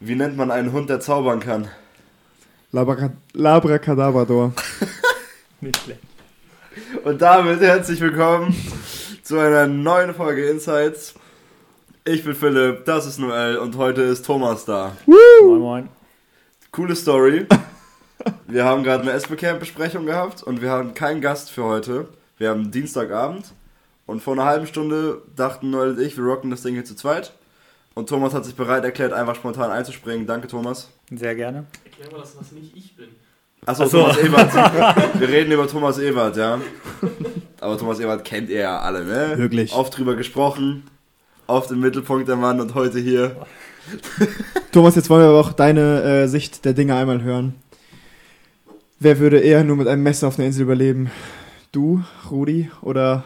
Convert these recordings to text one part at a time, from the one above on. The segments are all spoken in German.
Wie nennt man einen Hund, der zaubern kann? Labra Labracadabrador. Nicht schlecht. Und damit herzlich willkommen zu einer neuen Folge Insights. Ich bin Philipp, das ist Noel und heute ist Thomas da. Moin, moin. Coole Story. Wir haben gerade eine SB-Camp-Besprechung gehabt und wir haben keinen Gast für heute. Wir haben Dienstagabend und vor einer halben Stunde dachten Noel und ich, wir rocken das Ding hier zu zweit. Und Thomas hat sich bereit erklärt, einfach spontan einzuspringen. Danke, Thomas. Sehr gerne. Erklär mal, dass das nicht ich bin. Achso, Ach so. Thomas Ewert. Wir reden über Thomas Ewert, ja. Aber Thomas Ewert kennt ihr ja alle, ne? Wirklich. Oft drüber gesprochen, oft im Mittelpunkt der Mann und heute hier. Thomas, jetzt wollen wir aber auch deine äh, Sicht der Dinge einmal hören. Wer würde eher nur mit einem Messer auf einer Insel überleben? Du, Rudi oder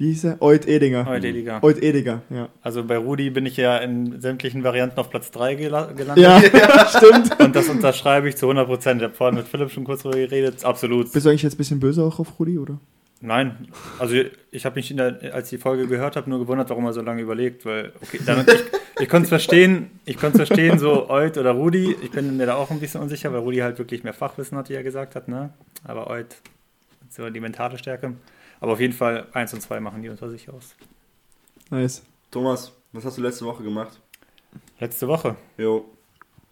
wie hieß er? Oid Edinger. Heute Ediger. Oid Edinger, ja. Also bei Rudi bin ich ja in sämtlichen Varianten auf Platz 3 gela- gelandet. Ja, stimmt. Und das unterschreibe ich zu 100 Prozent. Ich habe vorhin mit Philipp schon kurz darüber geredet. Absolut. Bist du eigentlich jetzt ein bisschen böse auch auf Rudi, oder? Nein, also ich habe mich, in der, als ich die Folge gehört habe, nur gewundert, warum er so lange überlegt, weil, okay, dann, ich, ich konnte es verstehen, ich konnte es verstehen, so Oid oder Rudi, ich bin mir da auch ein bisschen unsicher, weil Rudi halt wirklich mehr Fachwissen hat, wie er gesagt hat, ne, aber Oid, so die mentale Stärke, aber auf jeden Fall eins und zwei machen die unter sich aus. Nice. Thomas, was hast du letzte Woche gemacht? Letzte Woche, Jo,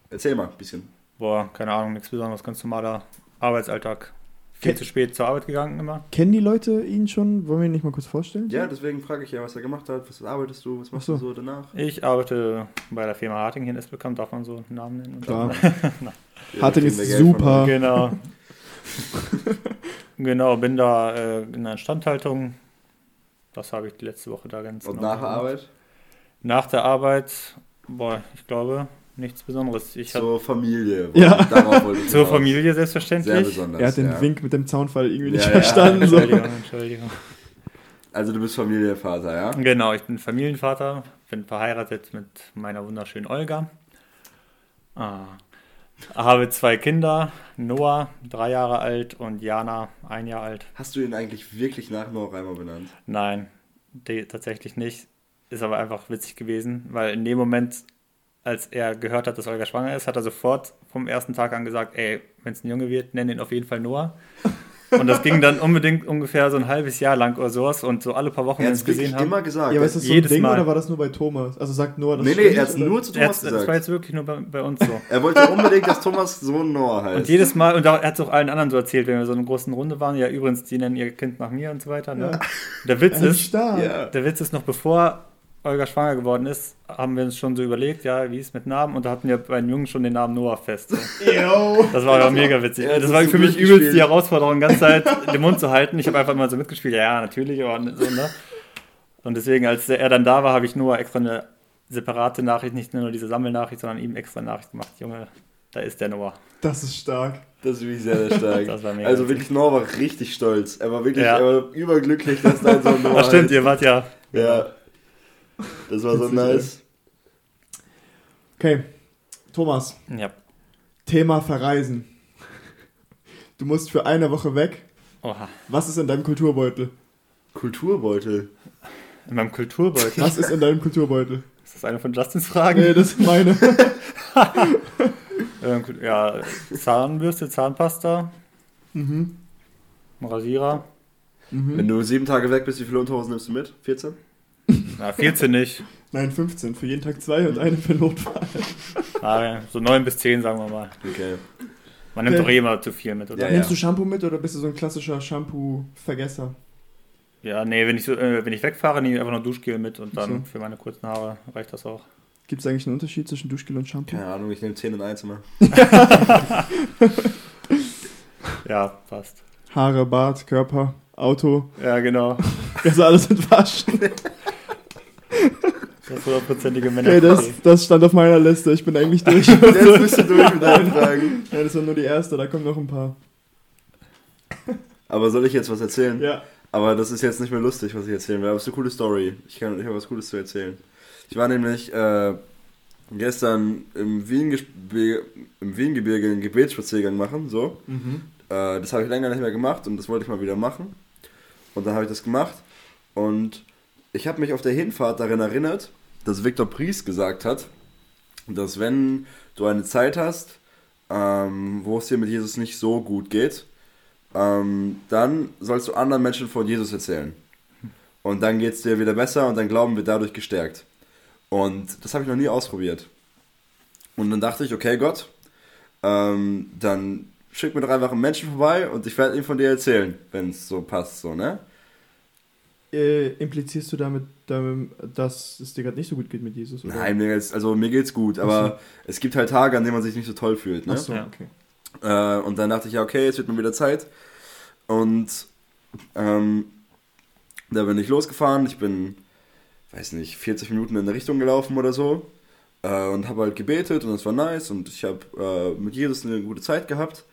erzähl mal ein bisschen. boah, keine Ahnung, nichts Besonderes, ganz normaler Arbeitsalltag, viel Ke- zu spät zur Arbeit gegangen immer. Kennen die Leute ihn schon? Wollen wir ihn nicht mal kurz vorstellen? Ja, deswegen frage ich ja, was er gemacht hat. Was arbeitest du? Was machst Ach so. du so danach? Ich arbeite bei der Firma Harting hier in Esbekamp, darf man so einen Namen nennen? Und Klar. Harting ist super. Genau. genau, bin da äh, in der Instandhaltung. Das habe ich die letzte Woche da ganz Und genau nach der. Arbeit? Nach der Arbeit, boah, ich glaube, nichts Besonderes. Ich hab Zur Familie. Ja. Zur. Familie Sehr selbstverständlich. besonders. Er hat den ja. Wink mit dem Zaunfall irgendwie Ja, nicht ja. verstanden. So. Entschuldigung, Entschuldigung. Also du bist Familienvater, ja? Genau, ich bin Familienvater, bin verheiratet mit meiner wunderschönen Olga. Ah. Habe zwei Kinder, Noah, drei Jahre alt, und Jana, ein Jahr alt. Hast du ihn eigentlich wirklich nach Noah Reimer benannt? Nein, die, tatsächlich nicht. Ist aber einfach witzig gewesen, weil in dem Moment, als er gehört hat, dass Olga schwanger ist, hat er sofort vom ersten Tag an gesagt, ey, wenn es ein Junge wird, nenn ihn auf jeden Fall Noah. Und das ging dann unbedingt ungefähr so ein halbes Jahr lang oder sowas und so alle paar Wochen, wenn wir es gesehen haben. immer gesagt. Ja, aber ist das so ein Jedes Ding Mal. oder war das nur bei Thomas? Also sagt Noah das nee, nee, er hat nur zu Er Thomas hat, das war gesagt. jetzt wirklich nur bei, bei uns so. Er wollte unbedingt, dass Thomas Sohn Noah heißt. Und jedes Mal, und er hat es auch allen anderen so erzählt, wenn wir so in einer großen Runde waren, ja übrigens, die nennen ihr Kind nach mir und so weiter. Ne? Ja. Der Witz ist ja. Der Witz ist noch, bevor Olga schwanger geworden ist, haben wir uns schon so überlegt, ja, wie ist mit Namen? Und da hatten wir bei den Jungen schon den Namen Noah fest. So. Das war ja mega witzig. Ja, das das war für mich übelst die Herausforderung, die ganze Zeit den Mund zu halten. Ich habe einfach mal so mitgespielt, ja, natürlich, aber so, ne? Und deswegen, als er dann da war, habe ich Noah extra eine separate Nachricht, nicht nur diese Sammelnachricht, sondern ihm extra Nachricht gemacht. Junge, da ist der Noah. Das ist stark. Das ist wirklich sehr, sehr stark. Das war mega also wirklich, Noah war richtig stolz. Er war wirklich Ja. er war überglücklich, dass dein Sohn Noah Ach stimmt, heißt. ihr wart ja. Ja. Das war so nice. Okay, Thomas, Ja. Thema Verreisen. Du musst für eine Woche weg. Oha. Was ist in deinem Kulturbeutel? Kulturbeutel. In meinem Kulturbeutel. Was ist in deinem Kulturbeutel? Ist das eine von Justins Fragen? Nee, das ist meine. Ähm, Ja, Zahnbürste, Zahnpasta, mhm. Rasierer. Mhm. Wenn du sieben Tage weg bist, wie viele Unterhosen nimmst du mit? 14? Na, 14 nicht. Nein, 15. Für jeden Tag zwei und eine für Notfall. Ah, so 9 bis 10, sagen wir mal. Okay. Man nimmt Okay. doch eh immer zu viel mit, oder? Ja, Ja, Nimmst du Shampoo mit oder bist du so ein klassischer Shampoo-Vergesser? nee, wenn ich, so, äh, wenn ich wegfahre, nehme ich einfach nur Duschgel mit und dann So. für meine kurzen Haare reicht das auch. Gibt es eigentlich einen Unterschied zwischen Duschgel und Shampoo? Keine Ahnung, ich nehme 10 in 1 immer. Ja, passt. Haare, Bart, Körper, Auto. Ja, genau. Also alles mit Waschen. Das hundertprozentige Männer. Okay, das, das stand auf meiner Liste. Ich bin eigentlich durch. Jetzt bist du durch mit deinen Fragen. Ja, das war nur die erste, da kommen noch ein paar. Aber soll ich jetzt was erzählen? Ja. Aber das ist jetzt nicht mehr lustig, was ich erzählen will. Aber es ist eine coole Story. Ich, kann- ich habe was Cooles zu erzählen. Ich war nämlich äh, gestern im, Wien im Wiengebirge einen Gebetsspaziergang machen. So. Mhm. Äh, das habe ich länger nicht mehr gemacht und das wollte ich mal wieder machen. Und dann habe ich das gemacht. Und ich habe mich auf der Hinfahrt daran erinnert, dass Viktor Priest gesagt hat, dass wenn du eine Zeit hast, ähm, wo es dir mit Jesus nicht so gut geht, ähm, dann sollst du anderen Menschen von Jesus erzählen. Und dann geht es dir wieder besser und dein Glauben wird dadurch gestärkt. Und das habe ich noch nie ausprobiert. Und dann dachte ich, okay, Gott, ähm, dann schick mir doch einfach einen Menschen vorbei und ich werde ihm von dir erzählen, wenn es so passt, so, ne? Äh, implizierst du damit, damit, dass es dir gerade nicht so gut geht mit Jesus? Oder? Nein, mir geht's, also mir geht's gut, aber es gibt halt Tage, an denen man sich nicht so toll fühlt, ne? Ach so, Ja. okay. Äh, und dann dachte ich, ja, okay, jetzt wird mir wieder Zeit. Und ähm, da bin ich losgefahren. Ich bin, weiß nicht, 40 Minuten in eine Richtung gelaufen oder so. Äh, und habe halt gebetet und das war nice. Und ich habe äh, mit Jesus eine gute Zeit gehabt.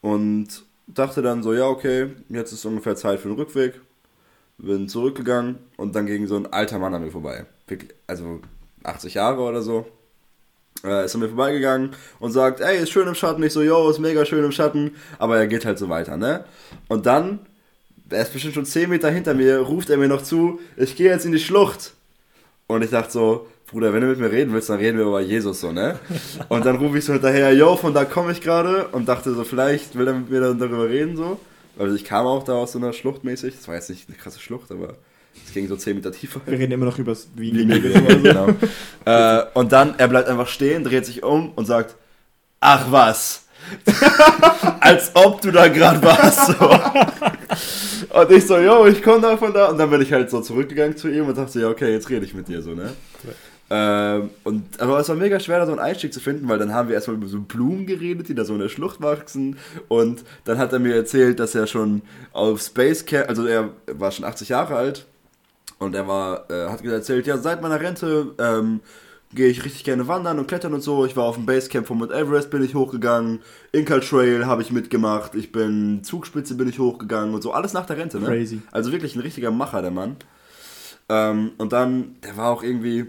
Und dachte dann so, ja, okay, jetzt ist ungefähr Zeit für den Rückweg. Bin zurückgegangen und dann ging so ein alter Mann an mir vorbei. Also 80 Jahre oder so äh, ist an mir vorbeigegangen und sagt, ey, ist schön im Schatten. Ich so, yo, ist mega schön im Schatten. Aber er geht halt so weiter, ne? Und dann, er ist bestimmt schon 10 Meter hinter mir, ruft er mir noch zu, ich gehe jetzt in die Schlucht. Und ich dachte so, Bruder, wenn du mit mir reden willst, dann reden wir über Jesus so, ne? Und dann rufe ich so hinterher, yo, von da komme ich gerade und dachte so, vielleicht will er mit mir dann darüber reden, so. Also ich kam auch da aus so einer Schlucht mäßig. Das war jetzt nicht eine krasse Schlucht, aber es ging so 10 Meter tiefer. Wir reden immer noch über das Wie Wiegen. genau. äh, und dann, er bleibt einfach stehen, dreht sich um und sagt, ach was. Als ob du da gerade warst. So. Und ich so, yo, ich komme da von da. Und dann bin ich halt so zurückgegangen zu ihm und dachte, ja, okay, jetzt rede ich mit dir so, ne? Ähm, und, aber es war mega schwer, da so einen Einstieg zu finden, weil dann haben wir erstmal über so Blumen geredet, die da so in der Schlucht wachsen. Und dann hat er mir erzählt, dass er schon auf Space Camp, also er war schon 80 Jahre alt, und er war, äh, hat erzählt, ja, seit meiner Rente ähm, gehe ich richtig gerne wandern und klettern und so. Ich war auf dem Basecamp von Mount Everest, bin ich hochgegangen. Inca Trail habe ich mitgemacht. Ich bin Zugspitze bin ich hochgegangen und so. Alles nach der Rente, ne? Crazy. Also wirklich ein richtiger Macher, der Mann. Ähm, und dann, der war auch irgendwie,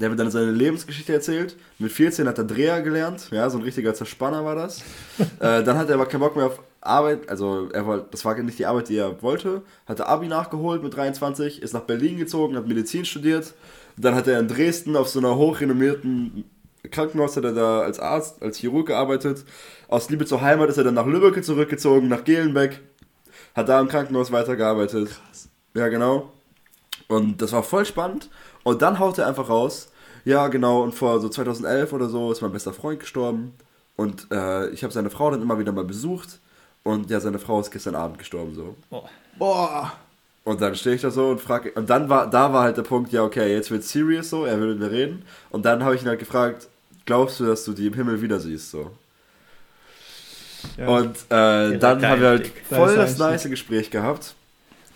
der hat dann seine Lebensgeschichte erzählt. Mit 14 hat er Dreher gelernt. Ja, so ein richtiger Zerspanner war das. äh, dann hat er aber keinen Bock mehr auf Arbeit. Also, er war, das war nicht die Arbeit, die er wollte. Hatte Abi nachgeholt mit 23, ist nach Berlin gezogen, hat Medizin studiert. Dann hat er in Dresden auf so einer hochrenommierten Krankenhaus, hat er da als Arzt, als Chirurg gearbeitet. Aus Liebe zur Heimat ist er dann nach Lübeck zurückgezogen, nach Gelenbeck. Hat da im Krankenhaus weitergearbeitet. Krass. Ja, genau. Und das war voll spannend. Und dann haut er einfach raus. Ja, genau. Und vor so 2011 oder so ist mein bester Freund gestorben. Und äh, ich habe seine Frau dann immer wieder mal besucht. Und ja, seine Frau ist gestern Abend gestorben so. Boah. Und dann stehe ich da so und frage. Und dann war, da war halt der Punkt, ja, okay, jetzt wird serious so, er will mit mir reden. Und dann habe ich ihn halt gefragt, glaubst du, dass du die im Himmel wieder siehst? So. Ja. Und äh, dann haben wir halt voll Da das nice Gespräch gehabt.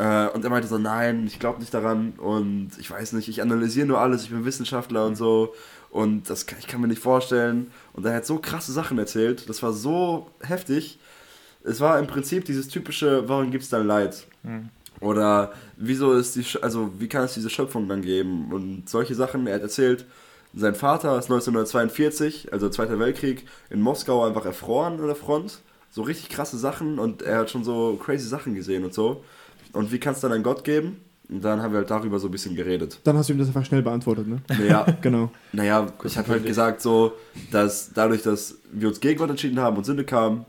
Äh, und er meinte so, nein, ich glaube nicht daran und ich weiß nicht, ich analysiere nur alles, ich bin Wissenschaftler und so und das kann, ich kann mir nicht vorstellen. Und er hat so krasse Sachen erzählt, das war so heftig. Es war im Prinzip dieses typische, warum gibt es dann Leid? Mhm. Oder wieso ist die, also wie kann es diese Schöpfung dann geben? Und solche Sachen, er hat erzählt, sein Vater ist 1942, also Zweiter Weltkrieg, in Moskau einfach erfroren an der Front. So richtig krasse Sachen und er hat schon so crazy Sachen gesehen und so. Und wie kann es dann Gott geben? Und dann haben wir halt darüber so ein bisschen geredet. Dann hast du ihm das einfach schnell beantwortet, ne? Naja, Genau. naja, ich habe halt gesagt so, dass dadurch, dass wir uns gegen Gott entschieden haben und Sünde kam,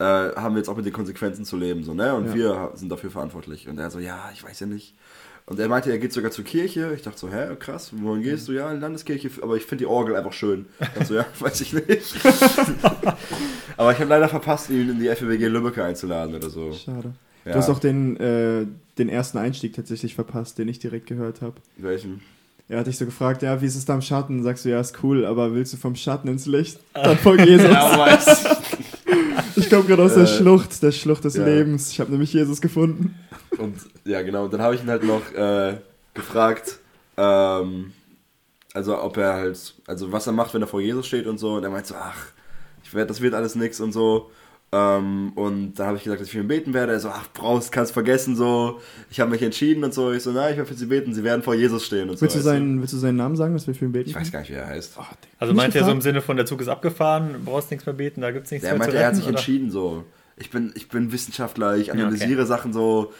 äh, haben wir jetzt auch mit den Konsequenzen zu leben, so, ne? Und Ja. wir sind dafür verantwortlich. Und er so, ja, ich weiß ja nicht. Und er meinte, er geht sogar zur Kirche. Ich dachte so, hä, krass, wohin gehst du? Ja, in die Landeskirche, aber ich finde die Orgel einfach schön. Ich dachte so, ja, weiß ich nicht. aber ich habe leider verpasst, ihn in die FWG Lübeck einzuladen oder so. Schade. Ja. Du hast auch den, äh, den ersten Einstieg tatsächlich verpasst, den ich direkt gehört habe. Welchen? Er hat dich so gefragt, ja, wie ist es da im Schatten? Sagst du, ja, ist cool, aber willst du vom Schatten ins Licht? Dann folgt Jesus. weiß. Ich komme gerade aus der Äh, Schlucht, der Schlucht des ja. Lebens. Ich habe nämlich Jesus gefunden. Und ja, genau. Und dann habe ich ihn halt noch äh, gefragt, ähm, also ob er halt, also was er macht, wenn er vor Jesus steht und so. Und er meint so, ach, ich werd, das wird alles nix und so. Ähm, und da habe ich gesagt, dass ich für ihn beten werde. Er so, ach, brauchst, kannst vergessen, so. Ich habe mich entschieden und so. Ich so, nein, ich werde für sie beten. Sie werden vor Jesus stehen und Willst, so. du seinen, willst du seinen Namen sagen, dass wir für ihn beten? Ich weiß gar nicht, wie er heißt. Also Mich meint er so im? Sinne von, der Zug ist abgefahren, brauchst nichts mehr beten, da gibt es nichts Der mehr meinte, zu er hat retten? sich oder? entschieden, so. Ich bin, ich bin Wissenschaftler, ich okay. analysiere Sachen so.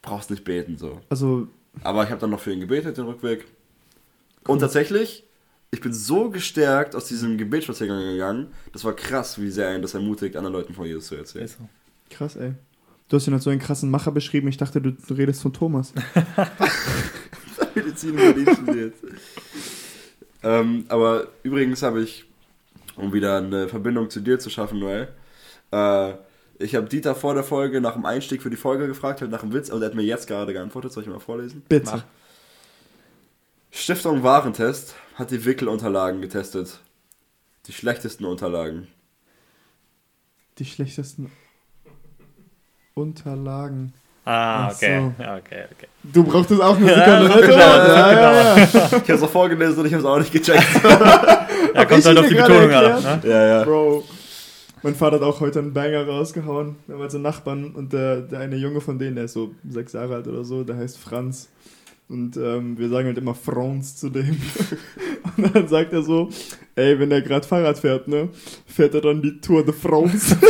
Brauchst nicht beten, so. Also, Aber ich habe dann noch für ihn gebetet, den Rückweg. Und tatsächlich, ich bin so gestärkt aus diesem Gebetsspaziergang gegangen. Das war krass, wie sehr einen das ermutigt, anderen Leuten von Jesus zu erzählen. Ist so. Krass, ey. Du hast ihn als so einen krassen Macher beschrieben. Ich dachte, du, du redest von Thomas. Medizin in studiert. ähm, aber übrigens habe ich, um wieder eine Verbindung zu dir zu schaffen, Noel, äh, ich habe Dieter vor der Folge nach dem Einstieg für die Folge gefragt, halt nach dem Witz, und er hat mir jetzt gerade geantwortet. Soll ich mal vorlesen? Bitte. Mach. Stiftung Warentest hat die Wickelunterlagen getestet. Die schlechtesten Unterlagen. Die schlechtesten Unterlagen. Ah, Ach okay. so. Ja, okay, okay. Du brauchtest auch eine Ja, Sekunde, ne? genau, ja, genau. ja, ja. Ich habe es auch vorgelesen und ich habe es auch nicht gecheckt. Ja, Hab kommt halt auf die Betonung an. Ne? ja, ja. Bro. Mein Vater hat auch heute einen Banger rausgehauen. Wir haben also Nachbarn und der, der eine Junge von denen, der ist so sechs Jahre alt oder so, der heißt Franz. Und ähm, wir sagen halt immer Franz zu dem. Und dann sagt er so, ey, wenn er gerade Fahrrad fährt, ne, fährt er dann die Tour de France.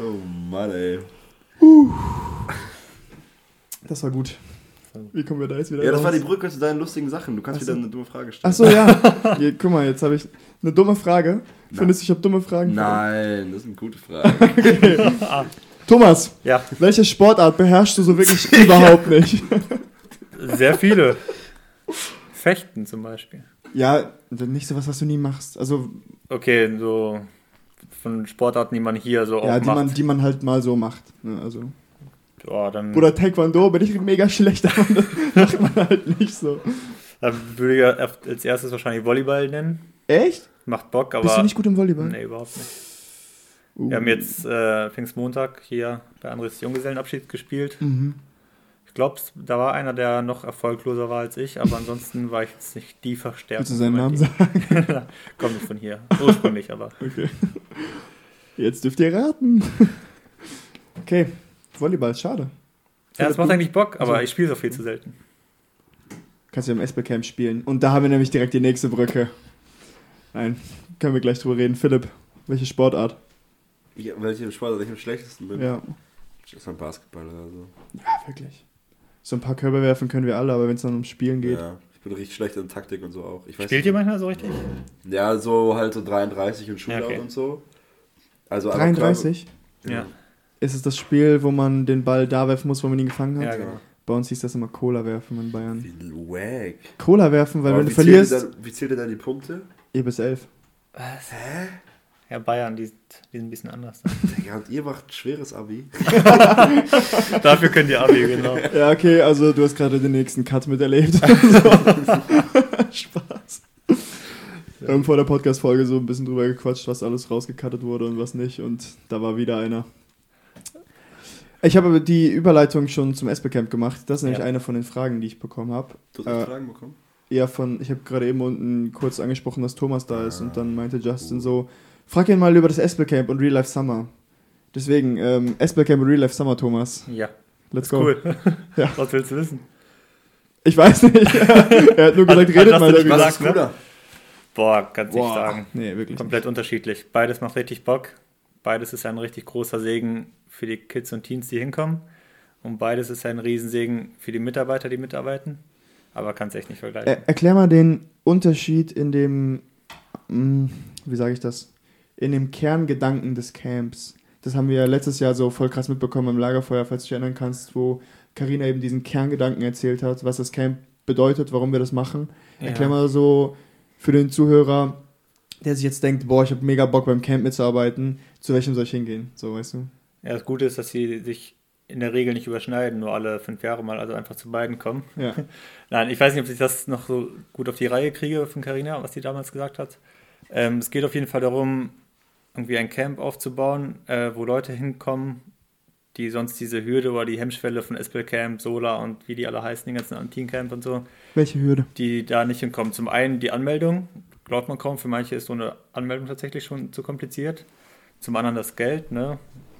Oh Mann, ey. Das war gut. Wie kommen wir da jetzt wieder Ja, das raus? war die Brücke zu deinen lustigen Sachen. Du kannst Ach wieder so. eine dumme Frage stellen. Achso, ja. Hier, guck mal, jetzt habe ich eine dumme Frage. Findest du, ich habe dumme Fragen? Nein, das ist eine gute Frage. Thomas, Ja, welche Sportart beherrschst du so wirklich überhaupt nicht? sehr viele. Fechten zum Beispiel. Ja, nicht so was, was du nie machst. Also, Okay, so von Sportarten, die man hier so ja, auch die macht. man, die man halt mal so macht. Ne, also, ja, dann, Bruder, Taekwondo bin ich mega schlecht, aber das macht man halt nicht so. dann würde ich als erstes wahrscheinlich Volleyball nennen. Echt? Macht Bock, aber. Bist du nicht gut im Volleyball? Nee, überhaupt nicht. Wir haben jetzt äh, Pfingstmontag hier bei Andres Junggesellenabschied gespielt. Mhm. Ich glaube, da war einer, der noch erfolgloser war als ich, aber ansonsten war ich jetzt nicht die Verstärkung. Willst du seinen Namen sagen? Kommt nicht von hier. Ursprünglich, aber. Okay. Jetzt dürft ihr raten. Okay, Volleyball, schade. Ja, es macht eigentlich Bock, aber Also- ich spiele so viel zu selten. Kannst du im SB-Camp spielen. Und da haben wir nämlich direkt die nächste Brücke. Nein, können wir gleich drüber reden. Philipp, welche Sportart? Ich, welche Sportart ich am schlechtesten bin? Ja, Das ist ein Basketball oder so. ja wirklich. So ein paar Körbe werfen können wir alle, aber wenn es dann ums Spielen geht. Ja, ich bin richtig schlecht in Taktik und so auch. Ich weiß Spielt ihr manchmal so richtig? Ja, so halt so 33 und Shootout Ja, okay. und so. Also einfach 33 Körbe- Ja. ist es das Spiel, wo man den Ball da werfen muss, wo man ihn gefangen Ja, hat. genau. Bei uns hieß das immer Cola werfen in Bayern. Wie wack. Cola werfen, weil Aber wenn du verlierst, dann- Wie zählt ihr dann die Punkte? E bis 11. Was? Ja, Bayern, die, sind- die sind ein bisschen anders. Ja, und ihr macht schweres Abi. Dafür könnt ihr Abi, genau. Ja, okay, also du hast gerade den nächsten Cut miterlebt. Spaß. Wir haben vor der Podcast-Folge so ein bisschen drüber gequatscht, was alles rausgecuttet wurde und was nicht. Und da war wieder einer. Ich habe aber die Überleitung schon zum SB-Camp gemacht. Das ist nämlich Ja. eine von den Fragen, die ich bekommen habe. Du hast Äh, Fragen bekommen? Ja, von, ich habe gerade eben unten kurz angesprochen, dass Thomas da ist und dann meinte Justin so, frag ihn mal über das SB-Camp und Real Life Summer. Deswegen, ähm, SB-Camp und Real Life Summer, Thomas. Ja, Let's go. cool. Ja. Was willst du wissen? Ich weiß nicht. er hat nur gesagt, redet mal darüber. Was ist ne? cooler? Boah, kannst nicht Boah. sagen. Nee, wirklich. nicht. Komplett unterschiedlich. Beides macht richtig Bock. Beides ist ein richtig großer Segen für die Kids und Teens, die hinkommen. Und beides ist ein Riesensegen für die Mitarbeiter, die mitarbeiten. Aber kannst echt nicht vergleichen. Er, erklär mal den Unterschied in dem, mm, wie sage ich das, in dem Kerngedanken des Camps. Das haben wir ja letztes Jahr so voll krass mitbekommen im Lagerfeuer, falls du dich erinnern kannst, wo Karina eben diesen Kerngedanken erzählt hat, was das Camp bedeutet, warum wir das machen. Ja. Erklär mal so für den Zuhörer, der sich jetzt denkt, boah, ich habe mega Bock beim Camp mitzuarbeiten, zu welchem soll ich hingehen? So, weißt du? Ja, das Gute ist, dass sie sich in der Regel nicht überschneiden, nur alle fünf Jahre mal, also einfach zu beiden kommen. Ja. Nein, ich weiß nicht, ob ich das noch so gut auf die Reihe kriege von Carina, was sie damals gesagt hat. Ähm, es geht auf jeden Fall darum, irgendwie ein Camp aufzubauen, äh, wo Leute hinkommen, die sonst diese Hürde oder die Hemmschwelle von Espel Camp, Sola und wie die alle heißen, die ganzen Antin-Camp und so, Welche Hürde? die da nicht hinkommen. Zum einen die Anmeldung, glaubt man kaum, für manche ist so eine Anmeldung tatsächlich schon zu kompliziert. Zum anderen das Geld, ne?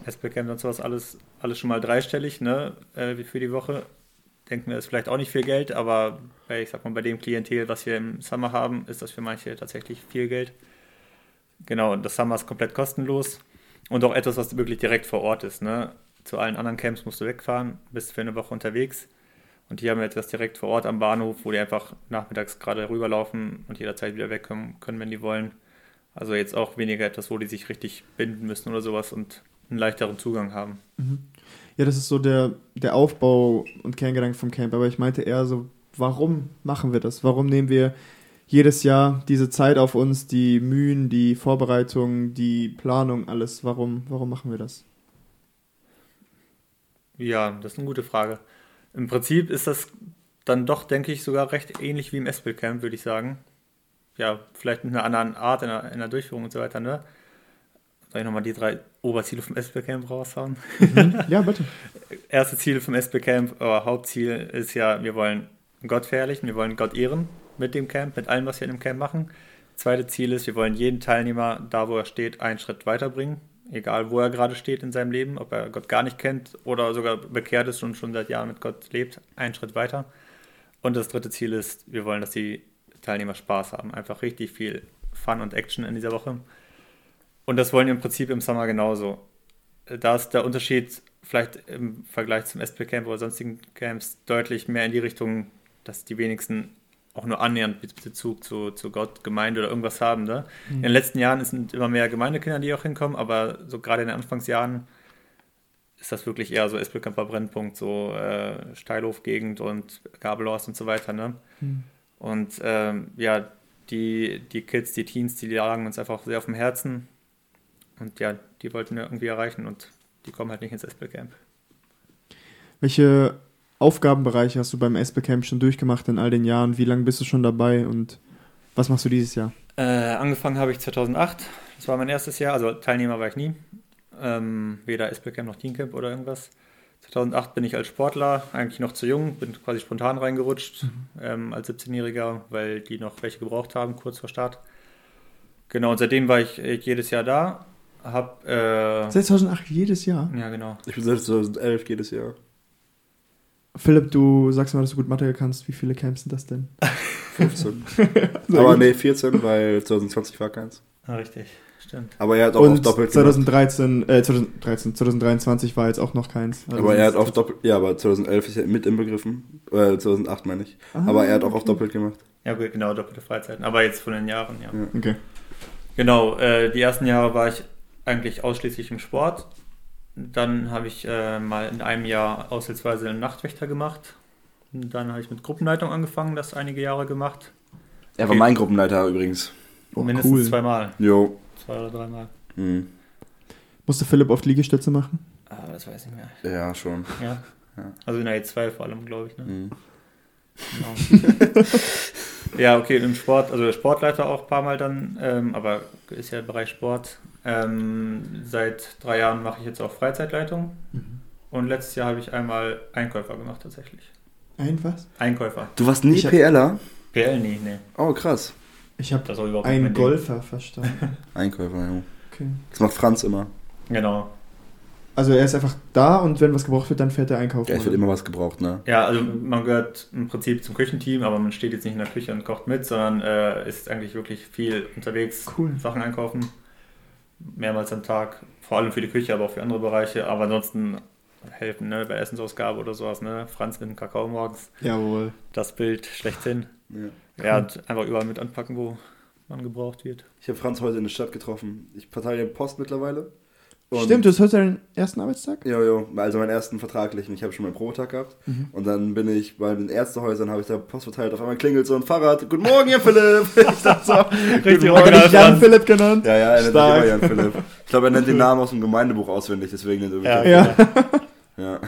SPCamp und sowas, alles, alles schon mal dreistellig, ne? Äh, für die Woche. Denken wir, ist vielleicht auch nicht viel Geld, aber bei, ich sag mal, bei dem Klientel, was wir im Summer haben, ist das für manche tatsächlich viel Geld. Genau, und das Summer ist komplett kostenlos und auch etwas, was wirklich direkt vor Ort ist, ne? Zu allen anderen Camps musst du wegfahren, bist für eine Woche unterwegs. Und die haben jetzt das direkt vor Ort am Bahnhof, wo die einfach nachmittags gerade rüberlaufen und jederzeit wieder wegkommen können, wenn die wollen. Also jetzt auch weniger etwas, wo die sich richtig binden müssen oder sowas und einen leichteren Zugang haben. Ja, das ist so der, der Aufbau und Kerngedanke vom Camp. Aber ich meinte eher so, warum machen wir das? Warum nehmen wir jedes Jahr diese Zeit auf uns, die Mühen, die Vorbereitung, die Planung, alles? Warum, warum machen wir das? Ja, das ist eine gute Frage. Im Prinzip ist das dann doch, denke ich, sogar recht ähnlich wie im Espel Camp, würde ich sagen. Ja, vielleicht mit einer anderen Art in der, in der Durchführung und so weiter, ne? Soll ich nochmal die drei Oberziele vom Espel Camp raushauen? Ja, bitte. Erste Ziel vom Espel Camp, aber Hauptziel ist ja, wir wollen Gott verherrlichen, wir wollen Gott ehren mit dem Camp, mit allem, was wir in dem Camp machen. Zweite Ziel ist, wir wollen jeden Teilnehmer, da wo er steht, einen Schritt weiterbringen. Egal, wo er gerade steht in seinem Leben, ob er Gott gar nicht kennt oder sogar bekehrt ist und schon seit Jahren mit Gott lebt, einen Schritt weiter. Und das dritte Ziel ist, wir wollen, dass die Teilnehmer Spaß haben. Einfach richtig viel Fun und Action in dieser Woche. Und das wollen wir im Prinzip im Sommer genauso. Da ist der Unterschied vielleicht im Vergleich zum SP Camp oder sonstigen Camps deutlich mehr in die Richtung, dass die wenigsten auch nur annähernd Be- Bezug zu, zu Gott, Gemeinde oder irgendwas haben. Ne? In den letzten Jahren sind immer mehr Gemeindekinder, die auch hinkommen, aber so gerade in den Anfangsjahren ist das wirklich eher so Espelkamper Brennpunkt, so äh, Steilhof-Gegend und Gabelhorst und so weiter. Ne? Und ähm, ja, die, die Kids, die Teens, die lagen uns einfach sehr auf dem Herzen. Und ja, die wollten wir irgendwie erreichen und die kommen halt nicht ins Espelcamp. Welche Aufgabenbereiche hast du beim Espe Camp schon durchgemacht in all den Jahren? Wie lange bist du schon dabei und was machst du dieses Jahr? Äh, angefangen habe ich 2008. Das war mein erstes Jahr. Also Teilnehmer war ich nie. Ähm, weder Espelcamp noch Teamcamp oder irgendwas. 2008 bin ich als Sportler eigentlich noch zu jung, bin quasi spontan reingerutscht ähm, als 17-Jähriger, weil die noch welche gebraucht haben, kurz vor Start. Genau, und seitdem war ich jedes Jahr da. Hab, äh, Seit 2008 jedes Jahr. ja, genau. Ich bin seit 2011 jedes Jahr. Philipp, du sagst mal, dass du gut Mathe kannst. Wie viele Camps sind das denn? 15. Aber nee, 14, weil 2020 war keins. Ja, richtig, stimmt. Aber er hat auch Und doppelt gemacht. 2013, äh, 2013, 2023 war jetzt auch noch keins. Also Aber er hat auf doppelt, ja, aber 2011 ist ja mit inbegriffen. Äh, 2008 meine ich. Ah, aber er hat auch auf okay. doppelt gemacht. Ja, gut, genau, doppelte Freizeiten. Aber jetzt von den Jahren, ja. Ja. Okay. Genau, äh, die ersten Jahre war ich eigentlich ausschließlich im Sport. Dann habe ich äh, mal in einem Jahr aushilfsweise einen Nachtwächter gemacht. Und dann habe ich mit Gruppenleitung angefangen, das einige Jahre gemacht. Er war Okay. mein Gruppenleiter übrigens. Oh, Mindestens cool. zweimal. Jo. Zwei oder dreimal. Hm. Musste Philipp oft Liegestütze machen? Aber das weiß ich nicht mehr. Ja, schon. Ja. Ja. Also in der E2 vor allem, glaube ich. Ne? Hm. Genau. ja, okay, im Sport, also Sportleiter auch ein paar Mal dann, ähm, aber ist ja Bereich Sport. Ähm, seit drei Jahren mache ich jetzt auch Freizeitleitung. Und letztes Jahr habe ich einmal Einkäufer gemacht tatsächlich. Ein was? Einkäufer. Du warst nie Ich hab- PLer? PL nie, nee. Oh, krass. Ich habe Das überhaupt nicht einen. Golfer verstanden. Einkäufer, ja. Okay. Das macht Franz immer. Genau. Also er ist einfach da und wenn was gebraucht wird, dann fährt er einkaufen. Ja, es wird immer was gebraucht, ne? Ja, also man gehört im Prinzip zum Küchenteam, aber man steht jetzt nicht in der Küche und kocht mit, sondern äh, ist eigentlich wirklich viel unterwegs, Cool. Sachen einkaufen. Mehrmals am Tag, vor allem für die Küche, aber auch für andere Bereiche. Aber ansonsten helfen, ne, bei Essensausgabe oder sowas, ne? Franz mit dem Kakao morgens, Jawohl. das Bild schlechthin. Ja. Ja, einfach überall mit anpacken, wo man gebraucht wird. Ich habe Franz heute in der Stadt getroffen. Ich verteile den Post mittlerweile. Und- Stimmt, du hast heute deinen ersten Arbeitstag? Jo, jo, also meinen ersten vertraglichen. Ich habe schon meinen Probetag gehabt. Mhm. Und dann bin ich bei den Ärztehäusern, habe ich da Post verteilt. Auf einmal klingelt so ein Fahrrad. Guten Morgen, Herr Philipp. Ich dachte so, Richtig Morgen. Jan Philipp genannt? Ja, ja, er nennt sich immer Jan Philipp. Ich glaube, er nennt den Namen aus dem Gemeindebuch auswendig, deswegen nennt er mich Ja, Jan Ja. Philipp. ja.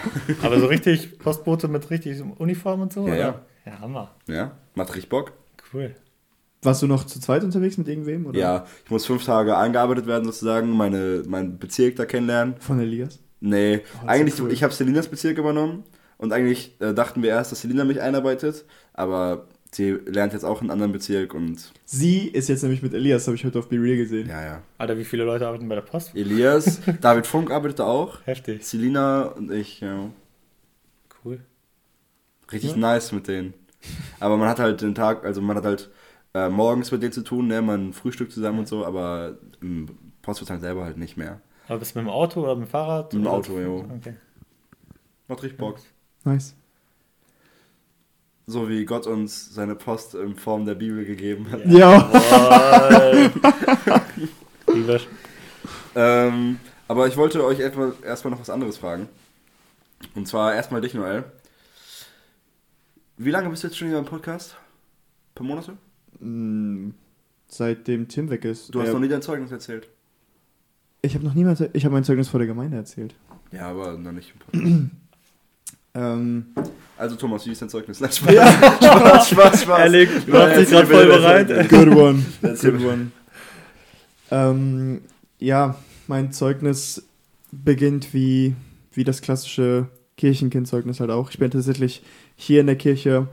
Aber so richtig Postbote mit richtig Uniform und so? Ja, oder? ja. Ja, Hammer. Ja, macht richtig Bock. Cool. Warst du noch zu zweit unterwegs mit irgendwem? Oder? Ja, ich muss fünf Tage eingearbeitet werden sozusagen, meine, meinen Bezirk da kennenlernen. Von Elias? Nee, Oh, eigentlich, cool. ich habe Selinas Bezirk übernommen und eigentlich äh, dachten wir erst, dass Selina mich einarbeitet, aber sie lernt jetzt auch einen anderen Bezirk und Sie ist jetzt nämlich mit Elias, habe ich heute auf Be Real gesehen. ja, ja. Alter, wie viele Leute arbeiten bei der Post? Elias, David Funk arbeitet auch, Heftig. Selina und ich, ja. Cool. Richtig Ja. nice mit denen. Aber man hat halt den Tag, also man hat halt äh, morgens mit denen zu tun, ne, man frühstückt zusammen und so, aber im Postverteilen selber halt nicht mehr. Aber bist du mit dem Auto oder mit dem Fahrrad? Mit dem Auto, jo. Okay. Macht richtig Bock. Nice. so wie Gott uns seine Post in Form der Bibel gegeben hat. Ja. Lieber Ähm, aber ich wollte euch erstmal, erstmal noch was anderes fragen. Und zwar erstmal dich, Noel. Wie lange bist du jetzt schon hier im Podcast? Ein paar Monate? Seitdem Tim weg ist. Du hast Ja, noch nie dein Zeugnis erzählt. Ich habe noch niemals, ich habe mein Zeugnis vor der Gemeinde erzählt. Ja, aber noch nicht im. Ähm, Also Thomas, wie ist dein Zeugnis? Nein, Spaß, Spaß, Spaß, Spaß. Er legt, Nein, macht sich erzähl gerade voll bereit. good one. Good one. Ähm, ja, mein Zeugnis beginnt wie, wie das klassische Kirchenkindzeugnis halt auch. Ich bin tatsächlich hier in der Kirche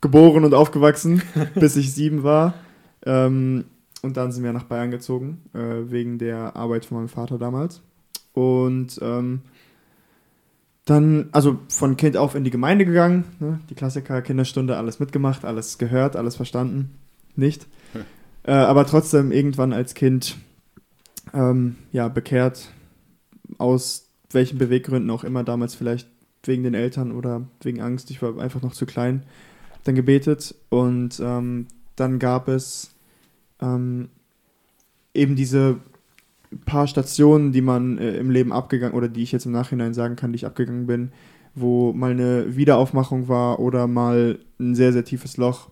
geboren und aufgewachsen, bis ich sieben war. Ähm, und dann sind wir nach Bayern gezogen, äh, wegen der Arbeit von meinem Vater damals. Und ähm, dann, also von Kind auf in die Gemeinde gegangen, ne? die Klassiker, Kinderstunde, alles mitgemacht, alles gehört, alles verstanden. Nicht. Äh, aber trotzdem irgendwann als Kind ähm, ja, bekehrt, aus welchen Beweggründen auch immer, damals vielleicht wegen den Eltern oder wegen Angst, ich war einfach noch zu klein, dann gebetet und ähm, dann gab es ähm, eben diese paar Stationen, die man äh, im Leben abgegangen oder die ich jetzt im Nachhinein sagen kann, die ich abgegangen bin, wo mal eine Wiederaufmachung war oder mal ein sehr, sehr tiefes Loch.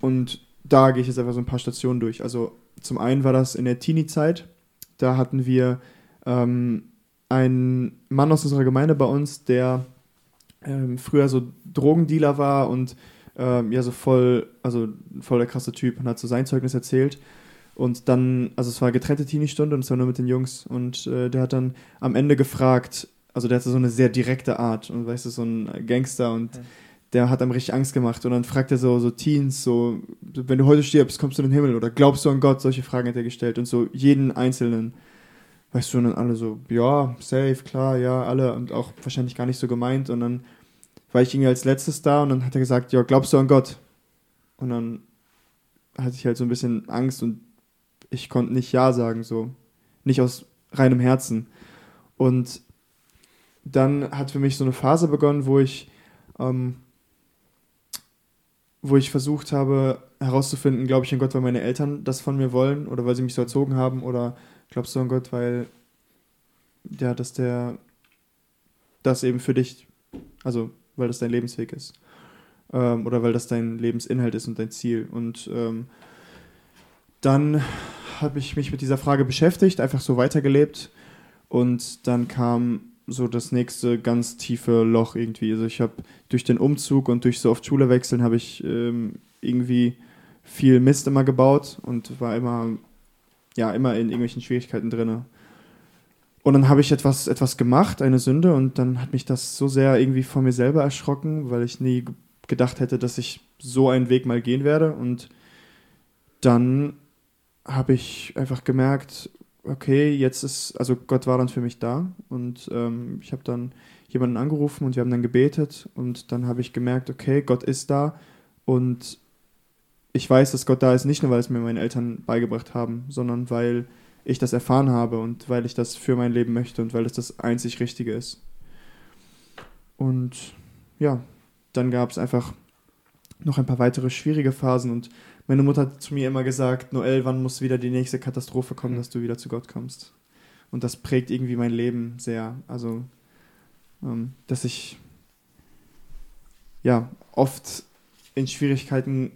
Und da gehe ich jetzt einfach so ein paar Stationen durch. Also zum einen war das in der Teenie-Zeit. Da hatten wir ähm, einen Mann aus unserer Gemeinde bei uns, der ähm, früher so Drogendealer war und ähm, ja so voll, also voll der krasse Typ und hat so sein Zeugnis erzählt. Und dann, also es war getrennte Teenie-Stunde und es war nur mit den Jungs. Und äh, der hat dann am Ende gefragt, also der hatte so eine sehr direkte Art und weißt du, so ein Gangster und Ja. der hat einem richtig Angst gemacht. Und dann fragt er so, so Teens, so, wenn du heute stirbst, kommst du in den Himmel oder glaubst du an Gott? Solche Fragen hat er gestellt und so jeden Einzelnen. Weißt du, und dann alle so, ja, safe, klar, ja, alle und auch wahrscheinlich gar nicht so gemeint. Und dann war ich irgendwie als letztes da und dann hat er gesagt, ja, glaubst du an Gott? Und dann hatte ich halt so ein bisschen Angst und ich konnte nicht Ja sagen, so. Nicht aus reinem Herzen. Und dann hat für mich so eine Phase begonnen, wo ich, ähm, wo ich versucht habe herauszufinden, glaube ich an Gott, weil meine Eltern das von mir wollen oder weil sie mich so erzogen haben oder glaubst du an Gott, weil ja, dass der das eben für dich, also weil das dein Lebensweg ist ähm, oder weil das dein Lebensinhalt ist und dein Ziel und ähm, dann habe ich mich mit dieser Frage beschäftigt, einfach so weitergelebt und dann kam so das nächste ganz tiefe Loch irgendwie. Also ich habe durch den Umzug und durch so oft Schule wechseln habe ich ähm, irgendwie viel Mist immer gebaut und war immer ja immer in irgendwelchen Schwierigkeiten drinne. Und dann habe ich etwas etwas gemacht, eine Sünde und dann hat mich das so sehr irgendwie von mir selber erschrocken, weil ich nie gedacht hätte, dass ich so einen Weg mal gehen werde. Und dann habe ich einfach gemerkt, okay, jetzt ist, also Gott war dann für mich da. Und ähm, ich habe dann jemanden angerufen und wir haben dann gebetet. Und dann habe ich gemerkt, okay, Gott ist da. Und ich weiß, dass Gott da ist, nicht nur, weil es mir meine Eltern beigebracht haben, sondern weil ich das erfahren habe und weil ich das für mein Leben möchte und weil es das einzig Richtige ist. Und ja, dann gab es einfach noch ein paar weitere schwierige Phasen und meine Mutter hat zu mir immer gesagt, Noel, wann muss wieder die nächste Katastrophe kommen, dass du wieder zu Gott kommst? Und das prägt irgendwie mein Leben sehr. Also, ähm, dass ich ja oft in Schwierigkeiten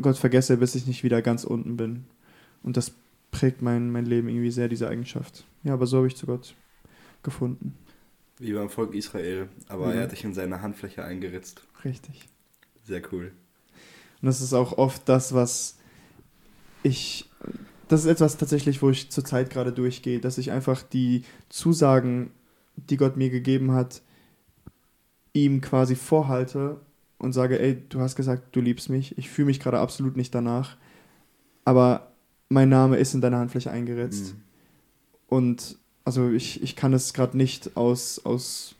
Gott vergesse, bis ich nicht wieder ganz unten bin. Und das prägt mein, mein Leben irgendwie sehr, diese Eigenschaft. Ja, aber so habe ich zu Gott gefunden. Wie beim Volk Israel, aber Mhm. er hat dich in seine Handfläche eingeritzt. Richtig. Sehr cool. Und das ist auch oft das, was ich. Das ist etwas tatsächlich, wo ich zurzeit gerade durchgehe, dass ich einfach die Zusagen, die Gott mir gegeben hat, ihm quasi vorhalte und sage, ey, du hast gesagt, du liebst mich, ich fühle mich gerade absolut nicht danach, aber mein Name ist in deine Handfläche eingeritzt. Mhm. Und also ich, ich kann es gerade nicht aus, aus,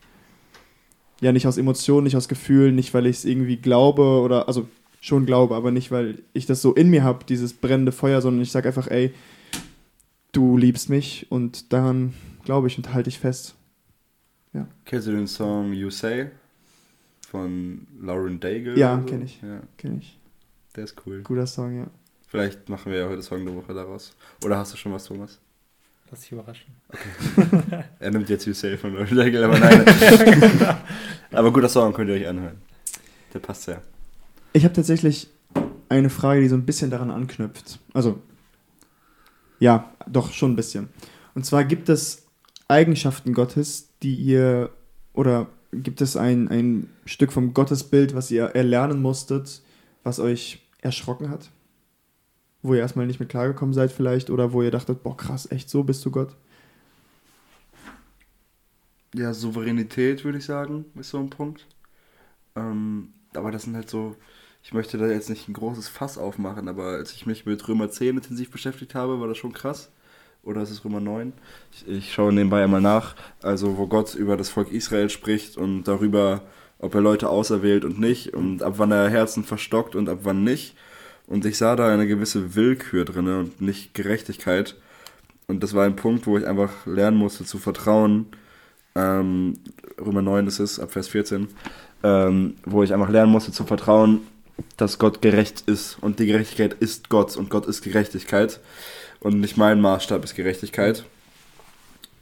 ja, nicht aus Emotionen, nicht aus Gefühlen, nicht weil ich es irgendwie glaube oder, also schon glaube, aber nicht, weil ich das so in mir habe, dieses brennende Feuer, sondern ich sage einfach, ey, du liebst mich und daran glaube ich und halte ich fest. Kennst du den Song You Say von Lauren Daigle. Ja, so. kenn ich. Ja, Kenn ich. der ist cool. Guter Song, ja. Vielleicht machen wir ja heute Song der Woche daraus. Oder hast du schon was, Thomas? Lass dich überraschen. Er nimmt jetzt You Say von Lauren Daigle, aber nein. aber guter Song, könnt ihr euch anhören. Der passt sehr. Ich habe tatsächlich eine Frage, die so ein bisschen daran anknüpft. Also, ja, doch schon ein bisschen. Und zwar gibt es Eigenschaften Gottes, die ihr, oder gibt es ein, ein Stück vom Gottesbild, was ihr erlernen musstet, was euch erschrocken hat? Wo ihr erstmal nicht mit klargekommen seid vielleicht, oder wo ihr dachtet, boah krass, echt so bist du Gott? Ja, Souveränität, würde ich sagen, ist so ein Punkt. Ähm, aber das sind halt so, ich möchte da jetzt nicht ein großes Fass aufmachen, aber als ich mich mit Römer 10 intensiv beschäftigt habe, war das schon krass. Oder ist es Römer 9? Ich, ich schaue nebenbei einmal nach, also wo Gott über das Volk Israel spricht und darüber, ob er Leute auserwählt und nicht und ab wann er Herzen verstockt und ab wann nicht. Und ich sah da eine gewisse Willkür drin und nicht Gerechtigkeit. Und das war ein Punkt, wo ich einfach lernen musste zu vertrauen. Ähm, Römer 9 ist es, ab Vers 14. Ähm, wo ich einfach lernen musste zu vertrauen, dass Gott gerecht ist. Und die Gerechtigkeit ist Gott und Gott ist Gerechtigkeit. Und nicht mein Maßstab ist Gerechtigkeit.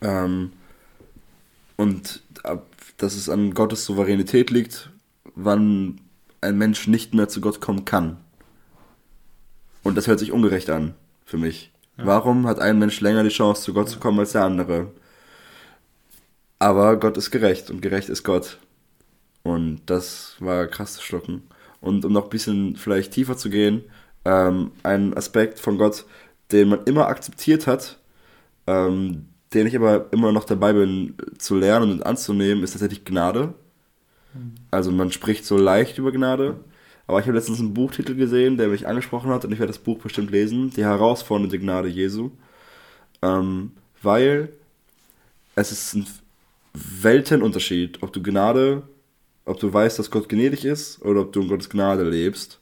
Ähm, und ab, dass es an Gottes Souveränität liegt, wann ein Mensch nicht mehr zu Gott kommen kann. Und das hört sich ungerecht an für mich. Warum hat ein Mensch länger die Chance, zu Gott zu kommen als der andere? Aber Gott ist gerecht und gerecht ist Gott. Und das war krass zu schlucken. Und um noch ein bisschen vielleicht tiefer zu gehen, ähm, ein Aspekt von Gott, den man immer akzeptiert hat, ähm, den ich aber immer noch dabei bin zu lernen und anzunehmen, ist tatsächlich Gnade. Also man spricht so leicht über Gnade. Aber ich habe letztens einen Buchtitel gesehen, der mich angesprochen hat und ich werde das Buch bestimmt lesen. Die herausfordernde Gnade Jesu. Ähm, weil es ist ein Weltenunterschied, ob du Gnade, ob du weißt, dass Gott gnädig ist oder ob du in Gottes Gnade lebst.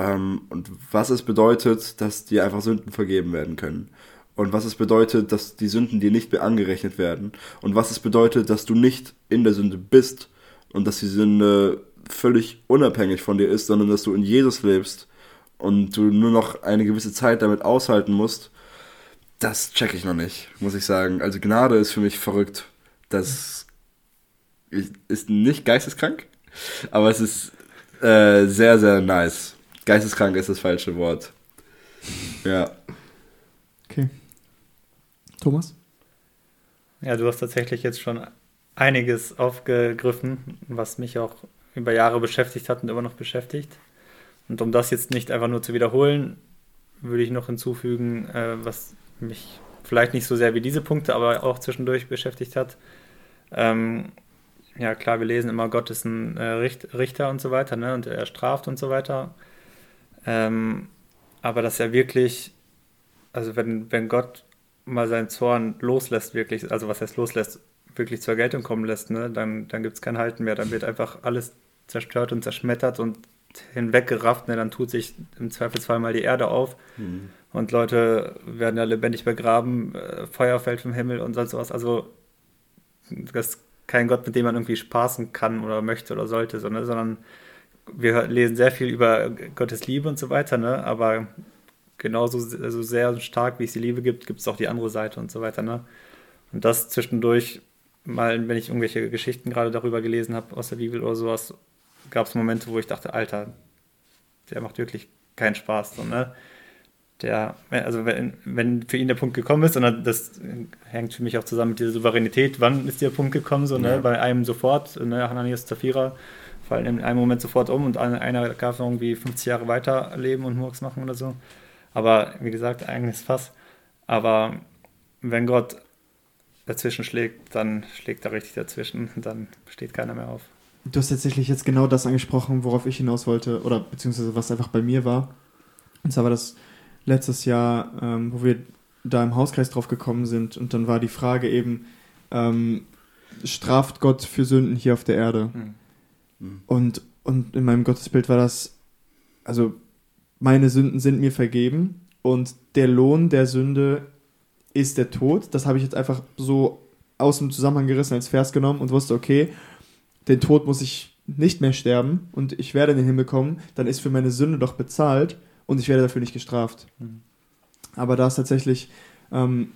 Ähm, und was es bedeutet, dass dir einfach Sünden vergeben werden können. Und was es bedeutet, dass die Sünden dir nicht mehr angerechnet werden. Und was es bedeutet, dass du nicht in der Sünde bist und dass die Sünde völlig unabhängig von dir ist, sondern dass du in Jesus lebst und du nur noch eine gewisse Zeit damit aushalten musst, das check ich noch nicht, muss ich sagen. Also Gnade ist für mich verrückt. Das ist nicht geisteskrank, aber es ist äh, sehr, sehr nice. Geisteskrank ist das falsche Wort. Ja. Okay. Thomas? Ja, du hast tatsächlich jetzt schon einiges aufgegriffen, was mich auch über Jahre beschäftigt hat und immer noch beschäftigt. Und um das jetzt nicht einfach nur zu wiederholen, würde ich noch hinzufügen, äh, was mich vielleicht nicht so sehr wie diese Punkte, aber auch zwischendurch beschäftigt hat. Ähm, ja, klar, wir lesen immer, Gott ist ein äh, Richt Richter und so weiter, ne? Und er straft und so weiter. Ähm, aber dass er wirklich, also wenn, wenn Gott mal seinen Zorn loslässt, wirklich, also was heißt loslässt, wirklich zur Geltung kommen lässt, ne, dann, dann gibt es kein Halten mehr. Dann wird einfach alles zerstört und zerschmettert und hinweggerafft. Ne, dann tut sich im Zweifelsfall mal die Erde auf Mhm. und Leute werden ja lebendig begraben, äh, Feuer fällt vom Himmel und sonst was. Also das ist kein Gott, mit dem man irgendwie spaßen kann oder möchte oder sollte, sondern, sondern wir lesen sehr viel über Gottes Liebe und so weiter, ne? aber genauso also sehr stark, wie es die Liebe gibt, gibt es auch die andere Seite und so weiter. Ne? Und das zwischendurch, mal, wenn ich irgendwelche Geschichten gerade darüber gelesen habe aus der Bibel oder sowas, gab es Momente, wo ich dachte, Alter, der macht wirklich keinen Spaß. So, ne? Der, also wenn, wenn für ihn der Punkt gekommen ist, und das hängt für mich auch zusammen mit dieser Souveränität, wann ist der Punkt gekommen, so, ne? Ja. bei einem sofort, ne? Hananias Zafira fallen in einem Moment sofort um und einer einer darf irgendwie 50 Jahre weiterleben und Murks machen oder so. Aber wie gesagt, eigenes Fass. Aber wenn Gott dazwischen schlägt, dann schlägt er richtig dazwischen und dann steht keiner mehr auf. Du hast tatsächlich jetzt genau das angesprochen, worauf ich hinaus wollte, oder beziehungsweise was einfach bei mir war. Und zwar war das letztes Jahr, ähm, wo wir da im Hauskreis drauf gekommen sind und dann war die Frage eben, ähm, straft Gott für Sünden hier auf der Erde? Mhm. Und, und in meinem Gottesbild war das, also meine Sünden sind mir vergeben und der Lohn der Sünde ist der Tod. Das habe ich jetzt einfach so aus dem Zusammenhang gerissen als Vers genommen und wusste, okay, den Tod muss ich nicht mehr sterben und ich werde in den Himmel kommen, dann ist für meine Sünde doch bezahlt und ich werde dafür nicht gestraft. Mhm. Aber da ist tatsächlich ähm,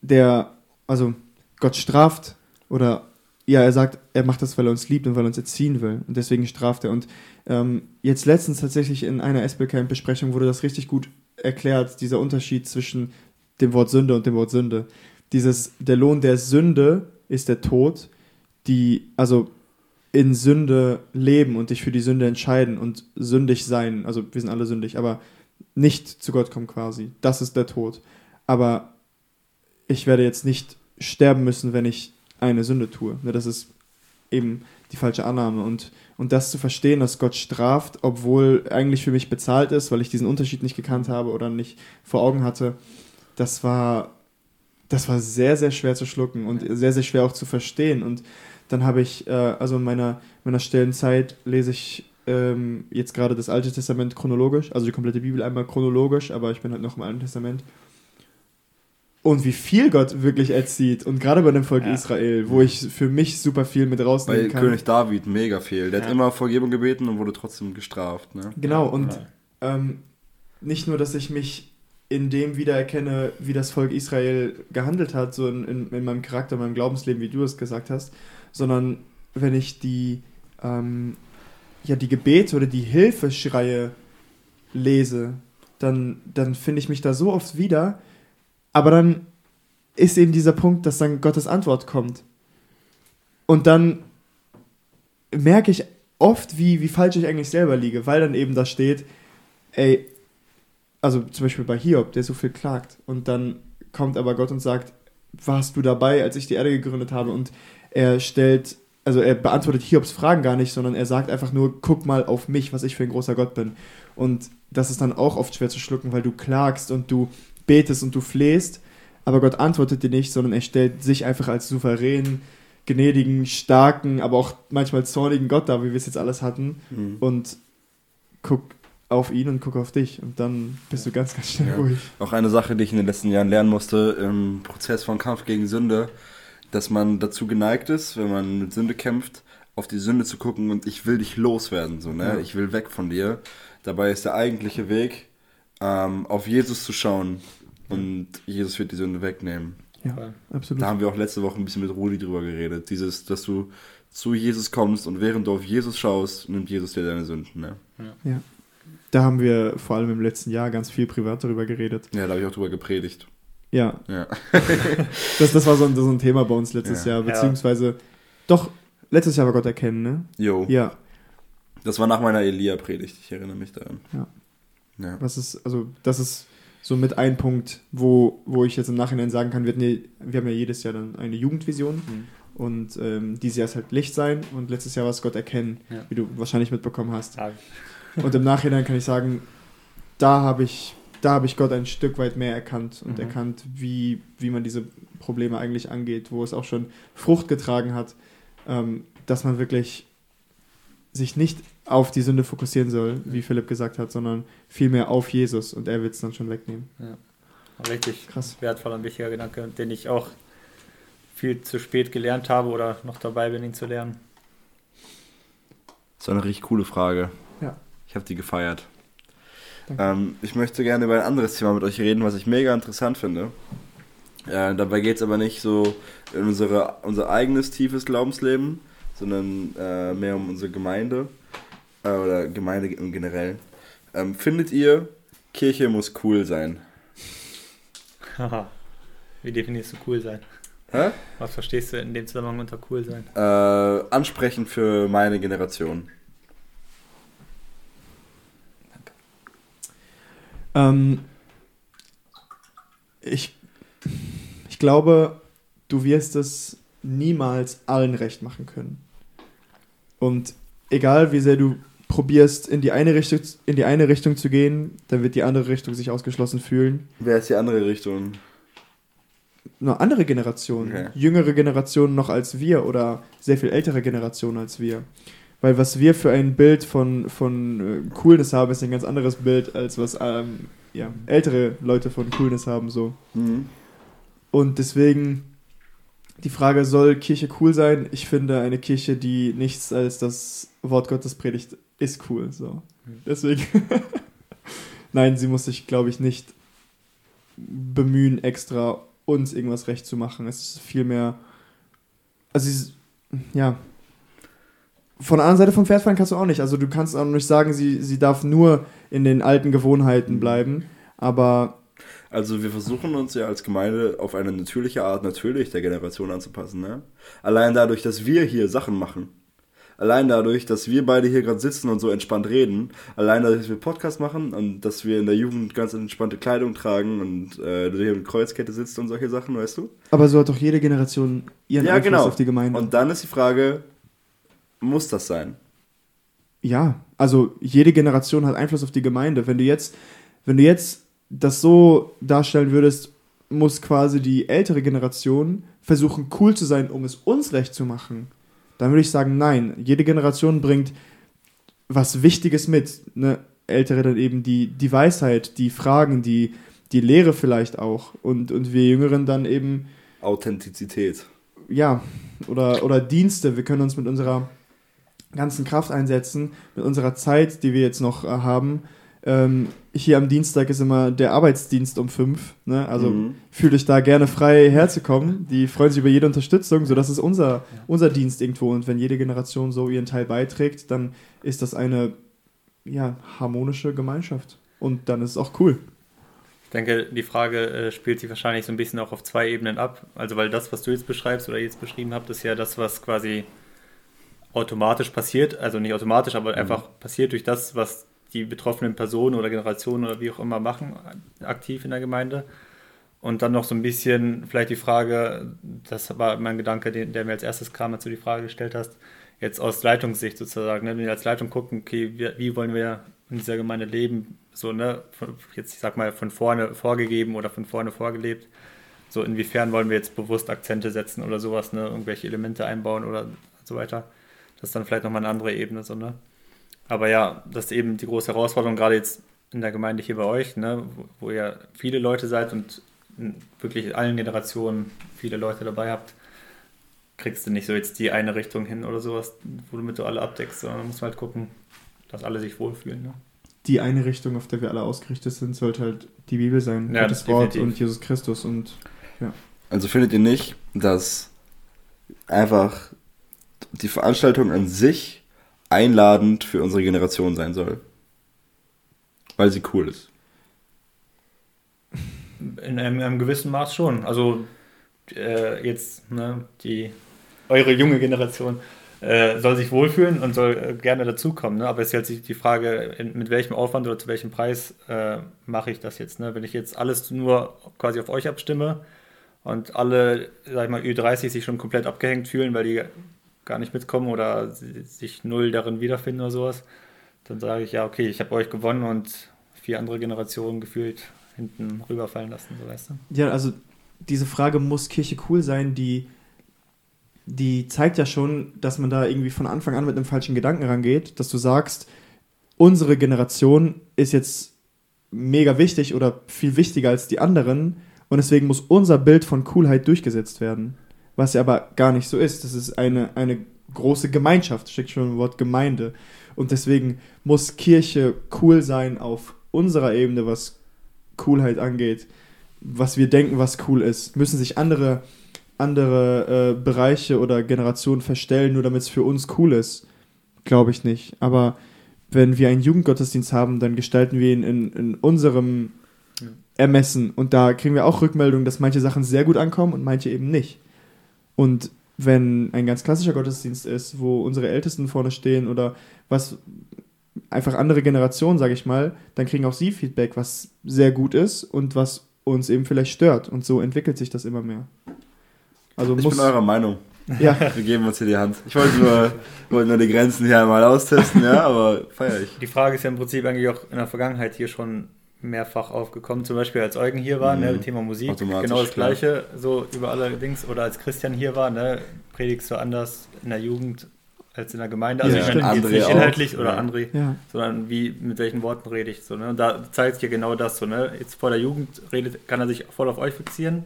der, also Gott straft oder ja, er sagt, er macht das, weil er uns liebt und weil er uns erziehen will und deswegen straft er. Und ähm, jetzt letztens tatsächlich in einer SB-Camp-Besprechung wurde das richtig gut erklärt, dieser Unterschied zwischen dem Wort Sünde und dem Wort Sünde. Dieses, der Lohn der Sünde ist der Tod, die, also in Sünde leben und dich für die Sünde entscheiden und sündig sein, also wir sind alle sündig, aber nicht zu Gott kommen quasi. Das ist der Tod. Aber ich werde jetzt nicht sterben müssen, wenn ich eine Sünde tue. Ne, Das ist eben die falsche Annahme. Und, und das zu verstehen, dass Gott straft, obwohl eigentlich für mich bezahlt ist, weil ich diesen Unterschied nicht gekannt habe oder nicht vor Augen hatte, das war, das war sehr, sehr schwer zu schlucken und sehr, sehr schwer auch zu verstehen. Und dann habe ich, äh, also in meiner, meiner stillen Zeit lese ich ähm, jetzt gerade das Alte Testament chronologisch, also die komplette Bibel einmal chronologisch, aber ich bin halt noch im Alten Testament. Und wie viel Gott wirklich erzieht. Und gerade bei dem Volk Ja. Israel, wo ich für mich super viel mit Bei rausnehmen kann. König David mega viel. Der hat Ja. immer Vergebung gebeten und wurde trotzdem gestraft. Ne? Genau, und Ja. ähm, nicht nur, dass ich mich in dem wiedererkenne, wie das Volk Israel gehandelt hat, so in, in, in meinem Charakter, in meinem Glaubensleben, wie du es gesagt hast, sondern wenn ich die, ähm, ja, die Gebete oder die Hilfeschreie lese, dann, dann finde ich mich da so oft wieder, aber dann ist eben dieser Punkt, dass dann Gottes Antwort kommt. Und dann merke ich oft, wie, wie falsch ich eigentlich selber liege, weil dann eben da steht, ey, also zum Beispiel bei Hiob, der so viel klagt und dann kommt aber Gott und sagt, warst du dabei, als ich die Erde gegründet habe und er stellt, also er beantwortet Hiobs Fragen gar nicht, sondern er sagt einfach nur, guck mal auf mich, was ich für ein großer Gott bin. Und das ist dann auch oft schwer zu schlucken, weil du klagst und du betest und du flehst, aber Gott antwortet dir nicht, sondern er stellt sich einfach als souveränen, gnädigen, starken, aber auch manchmal zornigen Gott dar, wie wir es jetzt alles hatten Mhm. und guck auf ihn und guck auf dich und dann bist du ganz, ganz schnell Ja. ruhig. Auch eine Sache, die ich in den letzten Jahren lernen musste im Prozess von Kampf gegen Sünde, dass man dazu geneigt ist, wenn man mit Sünde kämpft, auf die Sünde zu gucken und ich will dich loswerden, so, ne? Ja. Ich will weg von dir. Dabei ist der eigentliche Weg, ähm, auf Jesus zu schauen und Jesus wird die Sünde wegnehmen. Ja, Voll. absolut. Da haben wir auch letzte Woche ein bisschen mit Rudi drüber geredet. Dieses, dass du zu Jesus kommst und während du auf Jesus schaust, nimmt Jesus dir deine Sünden, ne? Ja. Da haben wir vor allem im letzten Jahr ganz viel privat darüber geredet. Ja, da habe ich auch drüber gepredigt. Ja, Ja. das, das war so ein, so ein Thema bei uns letztes Ja. Jahr, beziehungsweise doch, letztes Jahr war Gott erkennen, ne? Jo. Ja, Das war nach meiner Elia-Predigt, ich erinnere mich daran. Ja. Ja. was ist, also das ist so mit ein Punkt, wo, wo ich jetzt im Nachhinein sagen kann, wir, ja, wir haben ja jedes Jahr dann eine Jugendvision Mhm. und ähm, dieses Jahr ist halt Licht sein und letztes Jahr war es Gott erkennen, Ja. wie du wahrscheinlich mitbekommen hast. Ja. Und im Nachhinein kann ich sagen, da habe ich, da habe ich Gott ein Stück weit mehr erkannt und Mhm. erkannt, wie, wie man diese Probleme eigentlich angeht, wo es auch schon Frucht getragen hat, ähm, dass man wirklich sich nicht auf die Sünde fokussieren soll, wie Philipp gesagt hat, sondern vielmehr auf Jesus und er wird es dann schon wegnehmen. Richtig Krass. wertvoller und wichtiger Gedanke, den ich auch viel zu spät gelernt habe oder noch dabei bin, ihn zu lernen. Das war eine richtig coole Frage. Ja. Ich habe die gefeiert. Ähm, ich möchte gerne über ein anderes Thema mit euch reden, was ich mega interessant finde. Äh, dabei geht es aber nicht so in unsere, unser eigenes tiefes Glaubensleben, sondern äh, mehr um unsere Gemeinde äh, oder Gemeinde im Generellen. Ähm, findet ihr, Kirche muss cool sein? Haha. Wie definierst du cool sein? Hä? Was verstehst du in dem Zusammenhang unter cool sein? Äh, ansprechend für meine Generation. Ähm, ich, ich glaube, du wirst es niemals allen recht machen können. Und egal wie sehr du probierst, in die eine Richtung, in die eine Richtung zu gehen, dann wird die andere Richtung sich ausgeschlossen fühlen. Wer ist die andere Richtung? Eine andere Generation, Okay. jüngere Generationen noch als wir oder sehr viel ältere Generationen als wir. Weil was wir für ein Bild von, von äh, Coolness haben, ist ein ganz anderes Bild, als was ähm, ja, ältere Leute von Coolness haben. So. Mhm. Und deswegen die Frage, soll Kirche cool sein? Ich finde, eine Kirche, die nichts als das Wort Gottes predigt, ist cool. So. Deswegen. Nein, sie muss sich, glaube ich, nicht bemühen, extra uns irgendwas recht zu machen. Es ist vielmehr. Also, sie ist, ja. Von der anderen Seite vom Pferd fallen kannst du auch nicht. Also, du kannst auch nicht sagen, sie, sie darf nur in den alten Gewohnheiten bleiben. Aber Also wir versuchen uns ja als Gemeinde auf eine natürliche Art natürlich der Generation anzupassen. Ne? Allein dadurch, dass wir hier Sachen machen. Allein dadurch, dass wir beide hier gerade sitzen und so entspannt reden. Allein dadurch, dass wir Podcast machen und dass wir in der Jugend ganz entspannte Kleidung tragen und äh, du hier mit Kreuzkette sitzt und solche Sachen, weißt du? Aber so hat doch jede Generation ihren ja, Einfluss genau. auf die Gemeinde. Und dann ist die Frage, muss das sein? ja, also jede Generation hat Einfluss auf die Gemeinde. Wenn du jetzt, wenn du jetzt das so darstellen würdest, muss quasi die ältere Generation versuchen, cool zu sein, um es uns recht zu machen. Dann würde ich sagen, nein. Jede Generation bringt was Wichtiges mit. Ne? Ältere dann eben die, die Weisheit, die Fragen, die, die Lehre vielleicht auch. Und, und wir Jüngeren dann eben Authentizität. ja, oder, oder Dienste. Wir können uns mit unserer ganzen Kraft einsetzen, mit unserer Zeit, die wir jetzt noch äh, haben. Ähm, hier am Dienstag ist immer der Arbeitsdienst um fünf. Ne? Also Mhm. fühlt euch da gerne frei herzukommen. Die freuen sich über jede Unterstützung. So, das ist unser, unser Dienst irgendwo. Und wenn jede Generation so ihren Teil beiträgt, dann ist das eine ja, harmonische Gemeinschaft. Und dann ist es auch cool. Ich denke, die Frage äh, spielt sich wahrscheinlich so ein bisschen auch auf zwei Ebenen ab. Also, weil das, was du jetzt beschreibst oder jetzt beschrieben habt, ist ja das, was quasi automatisch passiert. Also nicht automatisch, aber einfach passiert durch das, was die betroffenen Personen oder Generationen oder wie auch immer machen, aktiv in der Gemeinde. Und dann noch so ein bisschen vielleicht die Frage, das war mein Gedanke, den, der mir als erstes kam, als du die Frage gestellt hast, jetzt aus Leitungssicht sozusagen, ne? wenn wir als Leitung gucken, okay, wie, wie wollen wir in dieser Gemeinde leben, so, ne, von, jetzt ich sag mal von vorne vorgegeben oder von vorne vorgelebt, so inwiefern wollen wir jetzt bewusst Akzente setzen oder sowas, ne, irgendwelche Elemente einbauen oder so weiter. Das ist dann vielleicht nochmal eine andere Ebene, so, ne. Aber ja, das ist eben die große Herausforderung, gerade jetzt in der Gemeinde hier bei euch, ne, wo, ihr viele Leute seid und in wirklich in allen Generationen viele Leute dabei habt, kriegst du nicht so jetzt die eine Richtung hin oder sowas, womit du alle abdeckst, sondern muss halt gucken, dass alle sich wohlfühlen. Ne? Die eine Richtung, auf der wir alle ausgerichtet sind, sollte halt die Bibel sein. Ja, Gottes Wort und Jesus Christus. Und Also findet ihr nicht, dass einfach die Veranstaltung an sich einladend für unsere Generation sein soll? Weil sie cool ist. In einem, einem gewissen Maß schon. Also äh, jetzt ne, die eure junge Generation äh, soll sich wohlfühlen und soll äh, gerne dazukommen. Ne? Aber es ist jetzt die Frage, in, mit welchem Aufwand oder zu welchem Preis äh, mache ich das jetzt. Ne? Wenn ich jetzt alles nur quasi auf euch abstimme und alle, sag ich mal, Ü30 sich schon komplett abgehängt fühlen, weil die gar nicht mitkommen oder sich null darin wiederfinden oder sowas, dann sage ich ja, okay, ich habe euch gewonnen und vier andere Generationen gefühlt hinten rüberfallen lassen, so weißt du. ja, also diese Frage, muss Kirche cool sein, die, die zeigt ja schon, dass man da irgendwie von Anfang an mit einem falschen Gedanken rangeht, dass du sagst, unsere Generation ist jetzt mega wichtig oder viel wichtiger als die anderen und deswegen muss unser Bild von Coolheit durchgesetzt werden. Was ja aber gar nicht so ist. Das ist eine, eine große Gemeinschaft, steckt schon im Wort Gemeinde. Und deswegen muss Kirche cool sein auf unserer Ebene, was Coolheit angeht. Was wir denken, was cool ist. Müssen sich andere, andere äh, Bereiche oder Generationen verstellen, nur damit es für uns cool ist? Glaube ich nicht. Aber wenn wir einen Jugendgottesdienst haben, dann gestalten wir ihn in, in unserem Ja. Ermessen. Und da kriegen wir auch Rückmeldungen, dass manche Sachen sehr gut ankommen und manche eben nicht. Und wenn ein ganz klassischer Gottesdienst ist, wo unsere Ältesten vorne stehen oder was einfach andere Generationen, sage ich mal, dann kriegen auch sie Feedback, was sehr gut ist und was uns eben vielleicht stört. Und so entwickelt sich das immer mehr. Also Ich muss. bin eurer Meinung. ja, Wir geben uns hier die Hand. Ich wollte nur, wollte nur die Grenzen hier einmal austesten, ja, aber feier ich. Die Frage ist ja im Prinzip eigentlich auch in der Vergangenheit hier schon mehrfach aufgekommen. Zum Beispiel als Eugen hier war, Mhm. ne, Thema Musik, genau das klar. Gleiche, so über allerdings. Oder als Christian hier war, ne, predigst du anders in der Jugend als in der Gemeinde. Also Ja, ich meine jetzt André nicht auch. inhaltlich oder Ja. André, ja. sondern wie, mit welchen Worten rede ich so. Ne? Und da zeigt sich ja genau das so. Ne? Jetzt vor der Jugend redet, kann er sich voll auf euch fixieren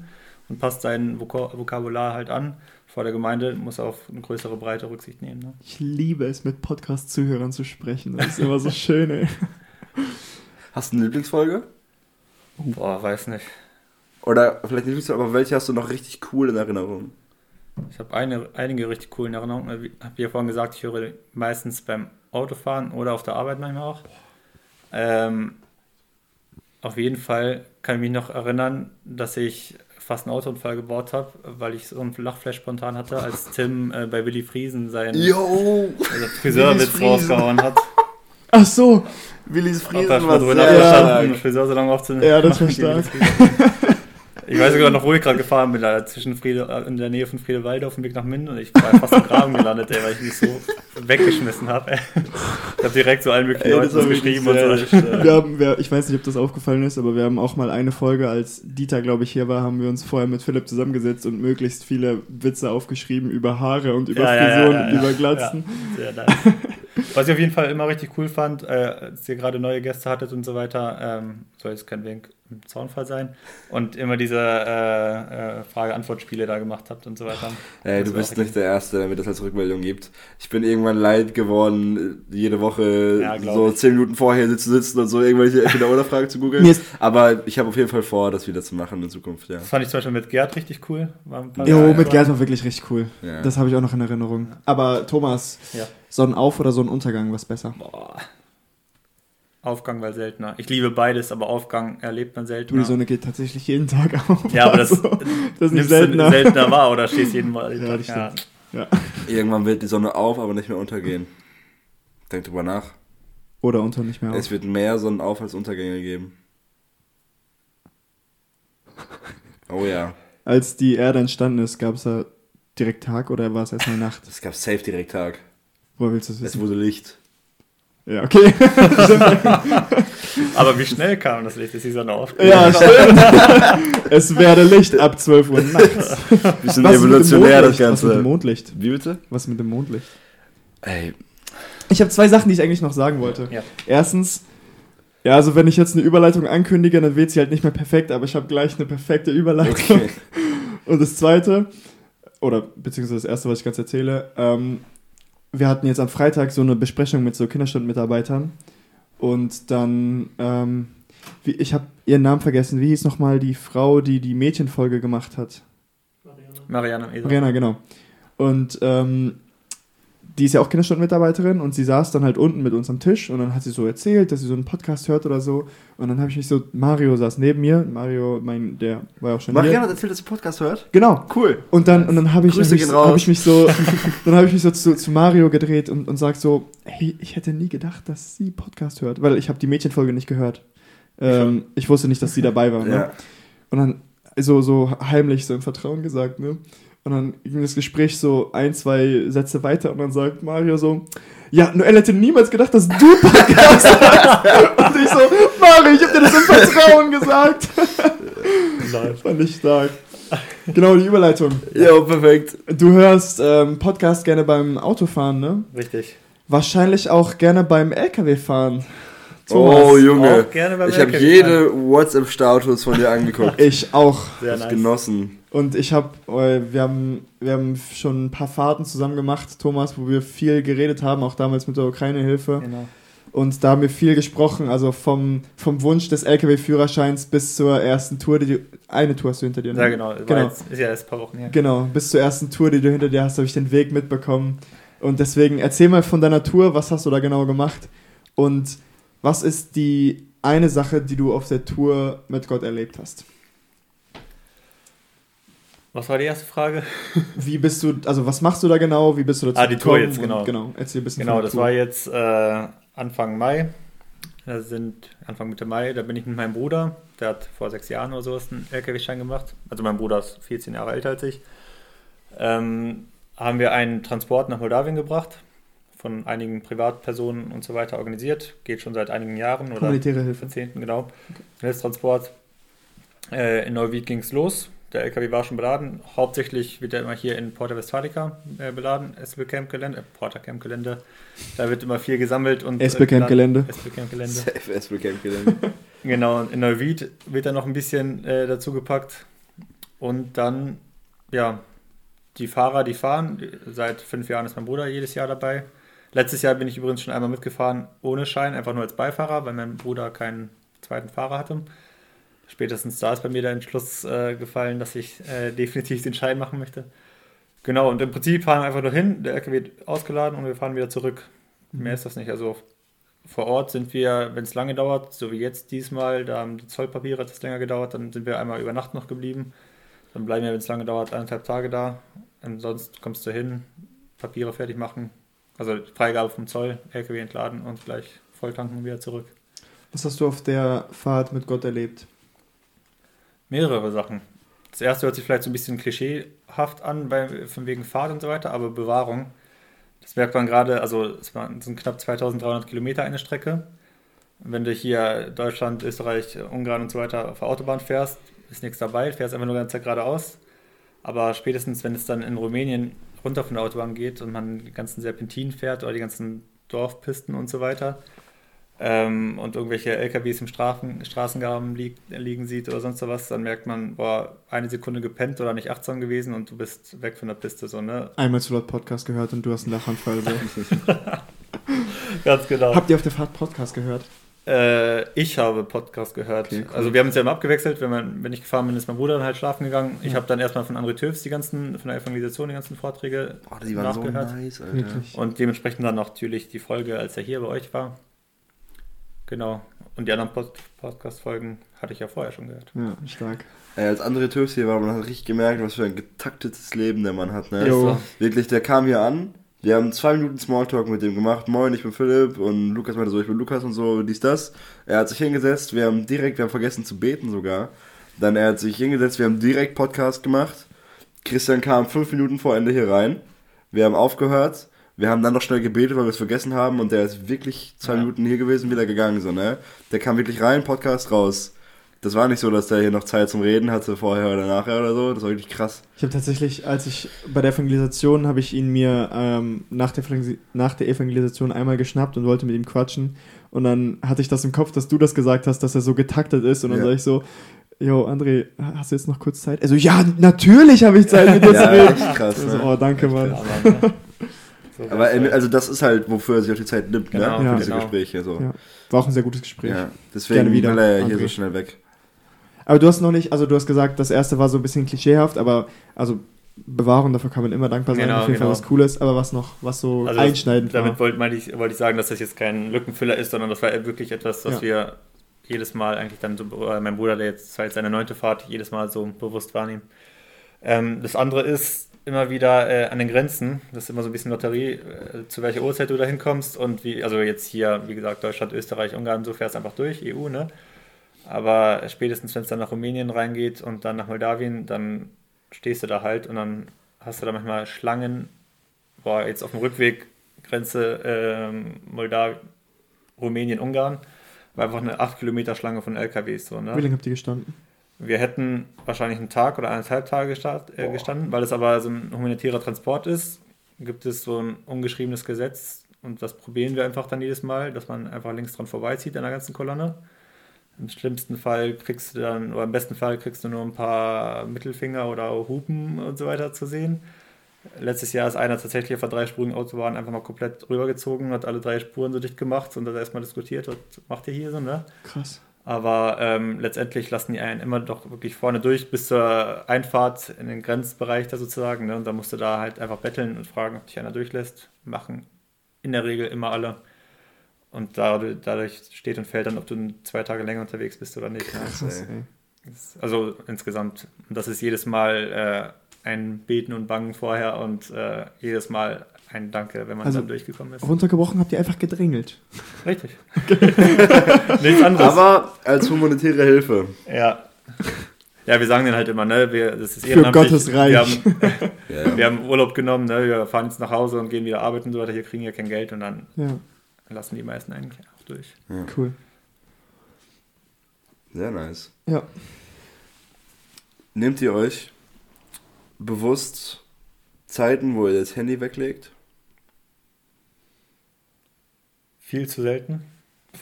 und passt sein Vok Vokabular halt an. Vor der Gemeinde muss er auf eine größere Breite Rücksicht nehmen. Ne? Ich liebe es, mit Podcast-Zuhörern zu sprechen. Das ist immer so schön, ey. Hast du eine Lieblingsfolge? Boah, weiß nicht. Oder vielleicht nicht Lieblingsfolge, aber welche hast du noch richtig cool in Erinnerung? Ich habe eine, einige richtig coolen Erinnerungen. Ich habe ja vorhin gesagt, ich höre meistens beim Autofahren oder auf der Arbeit manchmal auch. Ähm, auf jeden Fall kann ich mich noch erinnern, dass ich fast einen Autounfall gebaut habe, weil ich so einen Lachflash spontan hatte, als Tim äh, bei Willy Friesen seinen Yo! also Friseurwitz rausgehauen hat. Ach so, Willis Friesen war sehr nachgestanden, stark. Friseur so lange aufzunehmen. Ja, das war stark. Ich weiß sogar noch, wo ich gerade gefahren bin, da zwischen Friede, äh, in der Nähe von Friedewalde auf dem Weg nach Minden und ich war fast im Graben gelandet, ey, weil ich mich so weggeschmissen habe. Ich habe direkt so allen möglichen Ey, Leuten wirklich geschrieben und so. wir haben, wir, ich weiß nicht, ob das aufgefallen ist, aber wir haben auch mal eine Folge, als Dieter, glaube ich, hier war, haben wir uns vorher mit Philipp zusammengesetzt und möglichst viele Witze aufgeschrieben über Haare und über Ja, ja, ja, Frisuren ja, und ja. über Glatzen. Sehr nice. Was ich auf jeden Fall immer richtig cool fand, äh, als ihr gerade neue Gäste hattet und so weiter, ähm, soll jetzt kein Wink im Zaunfall sein, und immer diese äh, äh, Frage-Antwort-Spiele da gemacht habt und so weiter. Ey, du bist nicht der Erste, der mir das als Rückmeldung gibt. Ich bin irgendwann leid geworden, jede Woche Ja, so ich. zehn Minuten vorher zu sitzen und so irgendwelche Entweder-Oder-Fragen zu googeln. Aber ich habe auf jeden Fall vor, das wieder zu machen in Zukunft, ja. Das fand ich zum Beispiel mit Gerd richtig cool. Jo, Ja, mit. Gerd war wirklich richtig cool. Ja. Das habe ich auch noch in Erinnerung. Aber Thomas, Ja. Sonnenauf- oder Sonnenuntergang, was besser? Boah. Aufgang war seltener. Ich liebe beides, aber Aufgang erlebt man Du, seltener. die Sonne geht tatsächlich jeden Tag auf. ja, aber das, Also, das ist du seltener. seltener wahr oder stehst jeden Mal. Ja, das stimmt. Ja. Irgendwann wird die Sonne auf, aber nicht mehr untergehen. Denk drüber nach. Oder unter nicht mehr auf. Es wird mehr Sonnenauf- als Untergänge geben. Oh ja. Als die Erde entstanden ist, gab es da direkt Tag oder war es erstmal Nacht? Es gab safe direkt Tag. Woher willst du das Es wissen? wurde Licht. Ja, okay. Aber wie schnell kam das Licht? Ist die Sonne auf? ja, stimmt. es werde Licht ab 12 Uhr nachts. Bisschen Was ist mit dem evolutionär das Mondlicht? Was mit dem Ganze. Mondlicht? Wie bitte? Was mit dem Mondlicht? Ey, Ich habe zwei Sachen, die ich eigentlich noch sagen wollte. Ja. Erstens, ja, also wenn ich jetzt eine Überleitung ankündige, dann wird sie halt nicht mehr perfekt, aber ich habe gleich eine perfekte Überleitung. okay. Und das zweite, oder beziehungsweise das erste, was ich ganz erzähle, ähm, wir hatten jetzt am Freitag so eine Besprechung mit so Kinderstundmitarbeitern und dann, ähm, wie, ich habe ihren Namen vergessen, wie hieß nochmal die Frau, die die Mädchenfolge gemacht hat? Mariana. Esel. Mariana, genau. Und ähm, die ist ja auch Kinderstundenmitarbeiterin und sie saß dann halt unten mit uns am Tisch und dann hat sie so erzählt, dass sie so einen Podcast hört oder so. Und dann habe ich mich so, Mario saß neben mir, Mario, mein, der war ja auch schon Marianne hier. hat erzählt, dass sie Podcast hört. Genau. Cool. Und dann, und dann habe ich, gehen raus. hab ich mich so, dann habe ich mich so zu, zu Mario gedreht und, und sag so, hey, ich hätte nie gedacht, dass sie Podcast hört, weil ich habe die Mädchenfolge nicht gehört. Ähm, ich wusste nicht, dass sie dabei war. Ne? Ja. Und dann so, so heimlich, so im Vertrauen gesagt, ne? Und dann ging das Gespräch so ein, zwei Sätze weiter und dann sagt Mario so, ja, Noel hätte niemals gedacht, dass du Podcast hast. Und ich so, Mario, ich hab dir das im Vertrauen gesagt. Fand ich stark. Genau, die Überleitung. Ja, perfekt. Du hörst ähm, Podcast gerne beim Autofahren, ne? Richtig. Wahrscheinlich auch gerne beim LKW-Fahren. Oh, Junge. Auch gerne beim Ich habe jede WhatsApp-Status von dir angeguckt. Ich auch. Sehr nice. genossen. Und ich habe, wir haben, wir haben schon ein paar Fahrten zusammen gemacht, Thomas, wo wir viel geredet haben, auch damals mit der Ukraine-Hilfe. Genau. Und da haben wir viel gesprochen, also vom, vom Wunsch des LKW-Führerscheins bis zur ersten Tour, die du, eine Tour hast du hinter dir, ne? Ja, genau. Genau. Jetzt, ist ja erst ein paar Wochen her. Genau, bis zur ersten Tour, die du hinter dir hast, habe ich den Weg mitbekommen. Und deswegen erzähl mal von deiner Tour, was hast du da genau gemacht? Und was ist die eine Sache, die du auf der Tour mit Gott erlebt hast? Was war die erste Frage? Wie bist du, also was machst du da genau? Wie bist du dazu Ah, die Tour jetzt, Und genau. genau, erzähl ein bisschen Genau, das Tour. war jetzt äh, Anfang Mai. Da sind Anfang Mitte Mai, da bin ich mit meinem Bruder, der hat vor sechs Jahren oder sowas einen LKW-Schein gemacht. Also mein Bruder ist 14 Jahre älter als ich. Ähm, haben wir einen Transport nach Moldawien gebracht, von einigen Privatpersonen und so weiter organisiert. Geht schon seit einigen Jahren oder Humanitäre Hilfe. Jahrzehnten, genau. Hilfstransport. Äh, in Neuwied ging es los. Der LKW war schon beladen. Hauptsächlich wird er immer hier in Porta Westfalica äh, beladen, SB Camp Gelände, äh, Porta Camp Gelände. Da wird immer viel gesammelt und. SB Camp Gelände. SB Camp Gelände. Safe SB Camp Gelände. Genau, und in Neuwied wird dann noch ein bisschen äh, dazu gepackt. Und dann, ja, die Fahrer, die fahren. Seit fünf Jahren ist mein Bruder jedes Jahr dabei. Letztes Jahr bin ich übrigens schon einmal mitgefahren ohne Schein, einfach nur als Beifahrer, weil mein Bruder keinen zweiten Fahrer hatte. Spätestens da ist bei mir der Entschluss äh, gefallen, dass ich äh, definitiv den Schein machen möchte. Genau, und im Prinzip fahren wir einfach nur hin, der LKW wird ausgeladen und wir fahren wieder zurück. Mehr ist das nicht. Also vor Ort sind wir, wenn es lange dauert, so wie jetzt diesmal, da haben die Zollpapiere etwas länger gedauert, dann sind wir einmal über Nacht noch geblieben. Dann bleiben wir, wenn es lange dauert, eineinhalb Tage da. Und sonst kommst du hin, Papiere fertig machen, also Freigabe vom Zoll, LKW entladen und gleich volltanken und wieder zurück. Was hast du auf der Fahrt mit Gott erlebt? Mehrere Sachen. Das erste hört sich vielleicht so ein bisschen klischeehaft an, bei, von wegen Fahrt und so weiter, aber Bewahrung. Das merkt man gerade, also es sind knapp 2300 Kilometer eine Strecke. Wenn du hier Deutschland, Österreich, Ungarn und so weiter auf der Autobahn fährst, ist nichts dabei, fährst einfach nur ganz geradeaus. Aber spätestens, wenn es dann in Rumänien runter von der Autobahn geht und man die ganzen Serpentinen fährt oder die ganzen Dorfpisten und so weiter ähm, und irgendwelche LKWs im Strafen, Straßengraben lieg, liegen sieht oder sonst was, dann merkt man, boah, eine Sekunde gepennt oder nicht achtsam gewesen und du bist weg von der Piste. So, ne? Einmal zu laut Podcast gehört und du hast einen Lachanfall. So. Ganz genau. Habt ihr auf der Fahrt Podcast gehört? Äh, ich habe Podcast gehört. Okay, cool. Also wir haben uns ja immer abgewechselt. Wenn, man, wenn ich gefahren bin, ist mein Bruder dann halt schlafen gegangen. Ich habe dann erstmal von André Töfs die ganzen, von der Evangelisation die ganzen Vorträge Boah, die waren so nachgehört. nice, Alter. Und dementsprechend dann natürlich die Folge, als er hier bei euch war. Genau. Und die anderen Pod Podcast-Folgen hatte ich ja vorher schon gehört. Ja, stark. Ey, als andere Töfs hier war, man hat richtig gemerkt, was für ein getaktetes Leben der Mann hat, ne? Jo. Wirklich, der kam hier an, wir haben zwei Minuten Smalltalk mit dem gemacht. Moin, ich bin Philipp und Lukas meinte so, ich bin Lukas und so, dies, das. Er hat sich hingesetzt, wir haben direkt, wir haben vergessen zu beten sogar. Dann er hat sich hingesetzt, wir haben direkt Podcast gemacht. Christian kam fünf Minuten vor Ende hier rein. Wir haben aufgehört. Wir haben dann noch schnell gebetet, weil wir es vergessen haben und der ist wirklich zwei Ja. Minuten hier gewesen, wieder gegangen, so, ne? Der kam wirklich rein, Podcast raus. Das war nicht so, dass der hier noch Zeit zum Reden hatte, vorher oder nachher oder so. Das war wirklich krass. Ich habe tatsächlich, als ich bei der Evangelisation, habe ich ihn mir ähm, nach, der, nach der Evangelisation einmal geschnappt und wollte mit ihm quatschen. Und dann hatte ich das im Kopf, dass du das gesagt hast, dass er so getaktet ist. Und dann Ja. sag ich so, Jo, André, hast du jetzt noch kurz Zeit? Also, ja, natürlich habe ich Zeit mit dir zu reden. krass. Also, Ne? oh, danke, Mann. Aber, ne? so Aber er, halt. also das ist halt, wofür er sich auch die Zeit nimmt, Genau, ne? Für ja. diese genau. Gespräche. So. Ja. War auch ein sehr gutes Gespräch. Ja, deswegen Gerne wieder, will er ja hier so schnell weg. Aber du hast noch nicht, also du hast gesagt, das erste war so ein bisschen klischeehaft, aber also Bewahrung, dafür kann man immer dankbar sein, Genau, auf jeden Fall genau. was Cooles, aber was noch, was so Also einschneidend Damit war. wollte meine ich, wollte ich sagen, dass das jetzt kein Lückenfüller ist, sondern das war wirklich etwas, was Ja. wir jedes Mal eigentlich dann so, äh, mein Bruder, der jetzt seit seiner neunte Fahrt, jedes Mal so bewusst wahrnehmen. Ähm, das andere ist immer wieder äh, an den Grenzen. Das ist immer so ein bisschen Lotterie, äh, zu welcher Uhrzeit du da hinkommst und wie, also jetzt hier, wie gesagt, Deutschland, Österreich, Ungarn, so fährst einfach durch, EU, ne? Aber spätestens, wenn es dann nach Rumänien reingeht und dann nach Moldawien, dann stehst du da halt und dann hast du da manchmal Schlangen. Boah, jetzt auf dem Rückweg Grenze ähm, Moldawien, Rumänien, Ungarn, war einfach eine 8 Kilometer Schlange von LKWs. So, ne? Wie lange habt ihr gestanden? Wir hätten wahrscheinlich einen Tag oder eineinhalb Tage gestart, äh, gestanden, weil es aber so ein humanitärer Transport ist, gibt es so ein ungeschriebenes Gesetz und das probieren wir einfach dann jedes Mal, dass man einfach links dran vorbeizieht an der ganzen Kolonne. Im schlimmsten Fall kriegst du dann, oder im besten Fall kriegst du nur ein paar Mittelfinger oder Hupen und so weiter zu sehen. Letztes Jahr ist einer tatsächlich auf der dreispurigen Autobahn einfach mal komplett rübergezogen, hat alle drei Spuren so dicht gemacht und hat erstmal diskutiert, was macht ihr hier so, ne? Krass. Aber ähm, letztendlich lassen die einen immer doch wirklich vorne durch bis zur Einfahrt in den Grenzbereich da sozusagen. Ne? Und da musst du da halt einfach betteln und fragen, ob dich einer durchlässt. Machen in der Regel immer alle. Und dadurch, dadurch steht und fällt dann, ob du zwei Tage länger unterwegs bist oder nicht. Ne? Krass. Das- Also insgesamt. Und das ist jedes Mal äh, ein Beten und Bangen vorher und äh, jedes Mal ein Danke, wenn man Also- dann durchgekommen ist. Runtergebrochen habt ihr einfach gedrängelt. Richtig. Nichts anderes. Aber als humanitäre Hilfe. Ja. Ja, wir sagen dann halt immer, ne, wir, das ist Für. Gottes Reich. Wir haben, Ja, wir haben Urlaub genommen, ne, wir fahren jetzt nach Hause und gehen wieder arbeiten und so weiter, hier kriegen wir kein Geld und dann Ja, lassen die meisten eigentlich auch durch. cool. Sehr nice. Ja. Nehmt ihr euch bewusst Zeiten, wo ihr das Handy weglegt? Viel zu selten.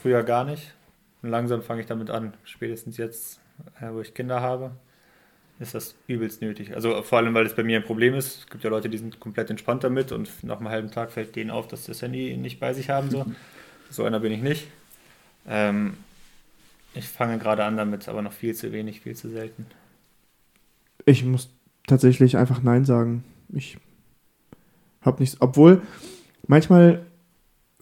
Früher gar nicht. Und langsam fange ich damit an. Spätestens jetzt, äh, wo ich Kinder habe. ist das übelst nötig. Also vor allem, weil es bei mir ein Problem ist. Es gibt ja Leute, die sind komplett entspannt damit und nach einem halben Tag fällt denen auf, dass sie das Handy nicht bei sich haben. So, so einer bin ich nicht. Ähm, ich fange gerade an damit, aber noch viel zu wenig, viel zu selten. Ich muss tatsächlich einfach Nein sagen. Ich habe nichts. Obwohl, manchmal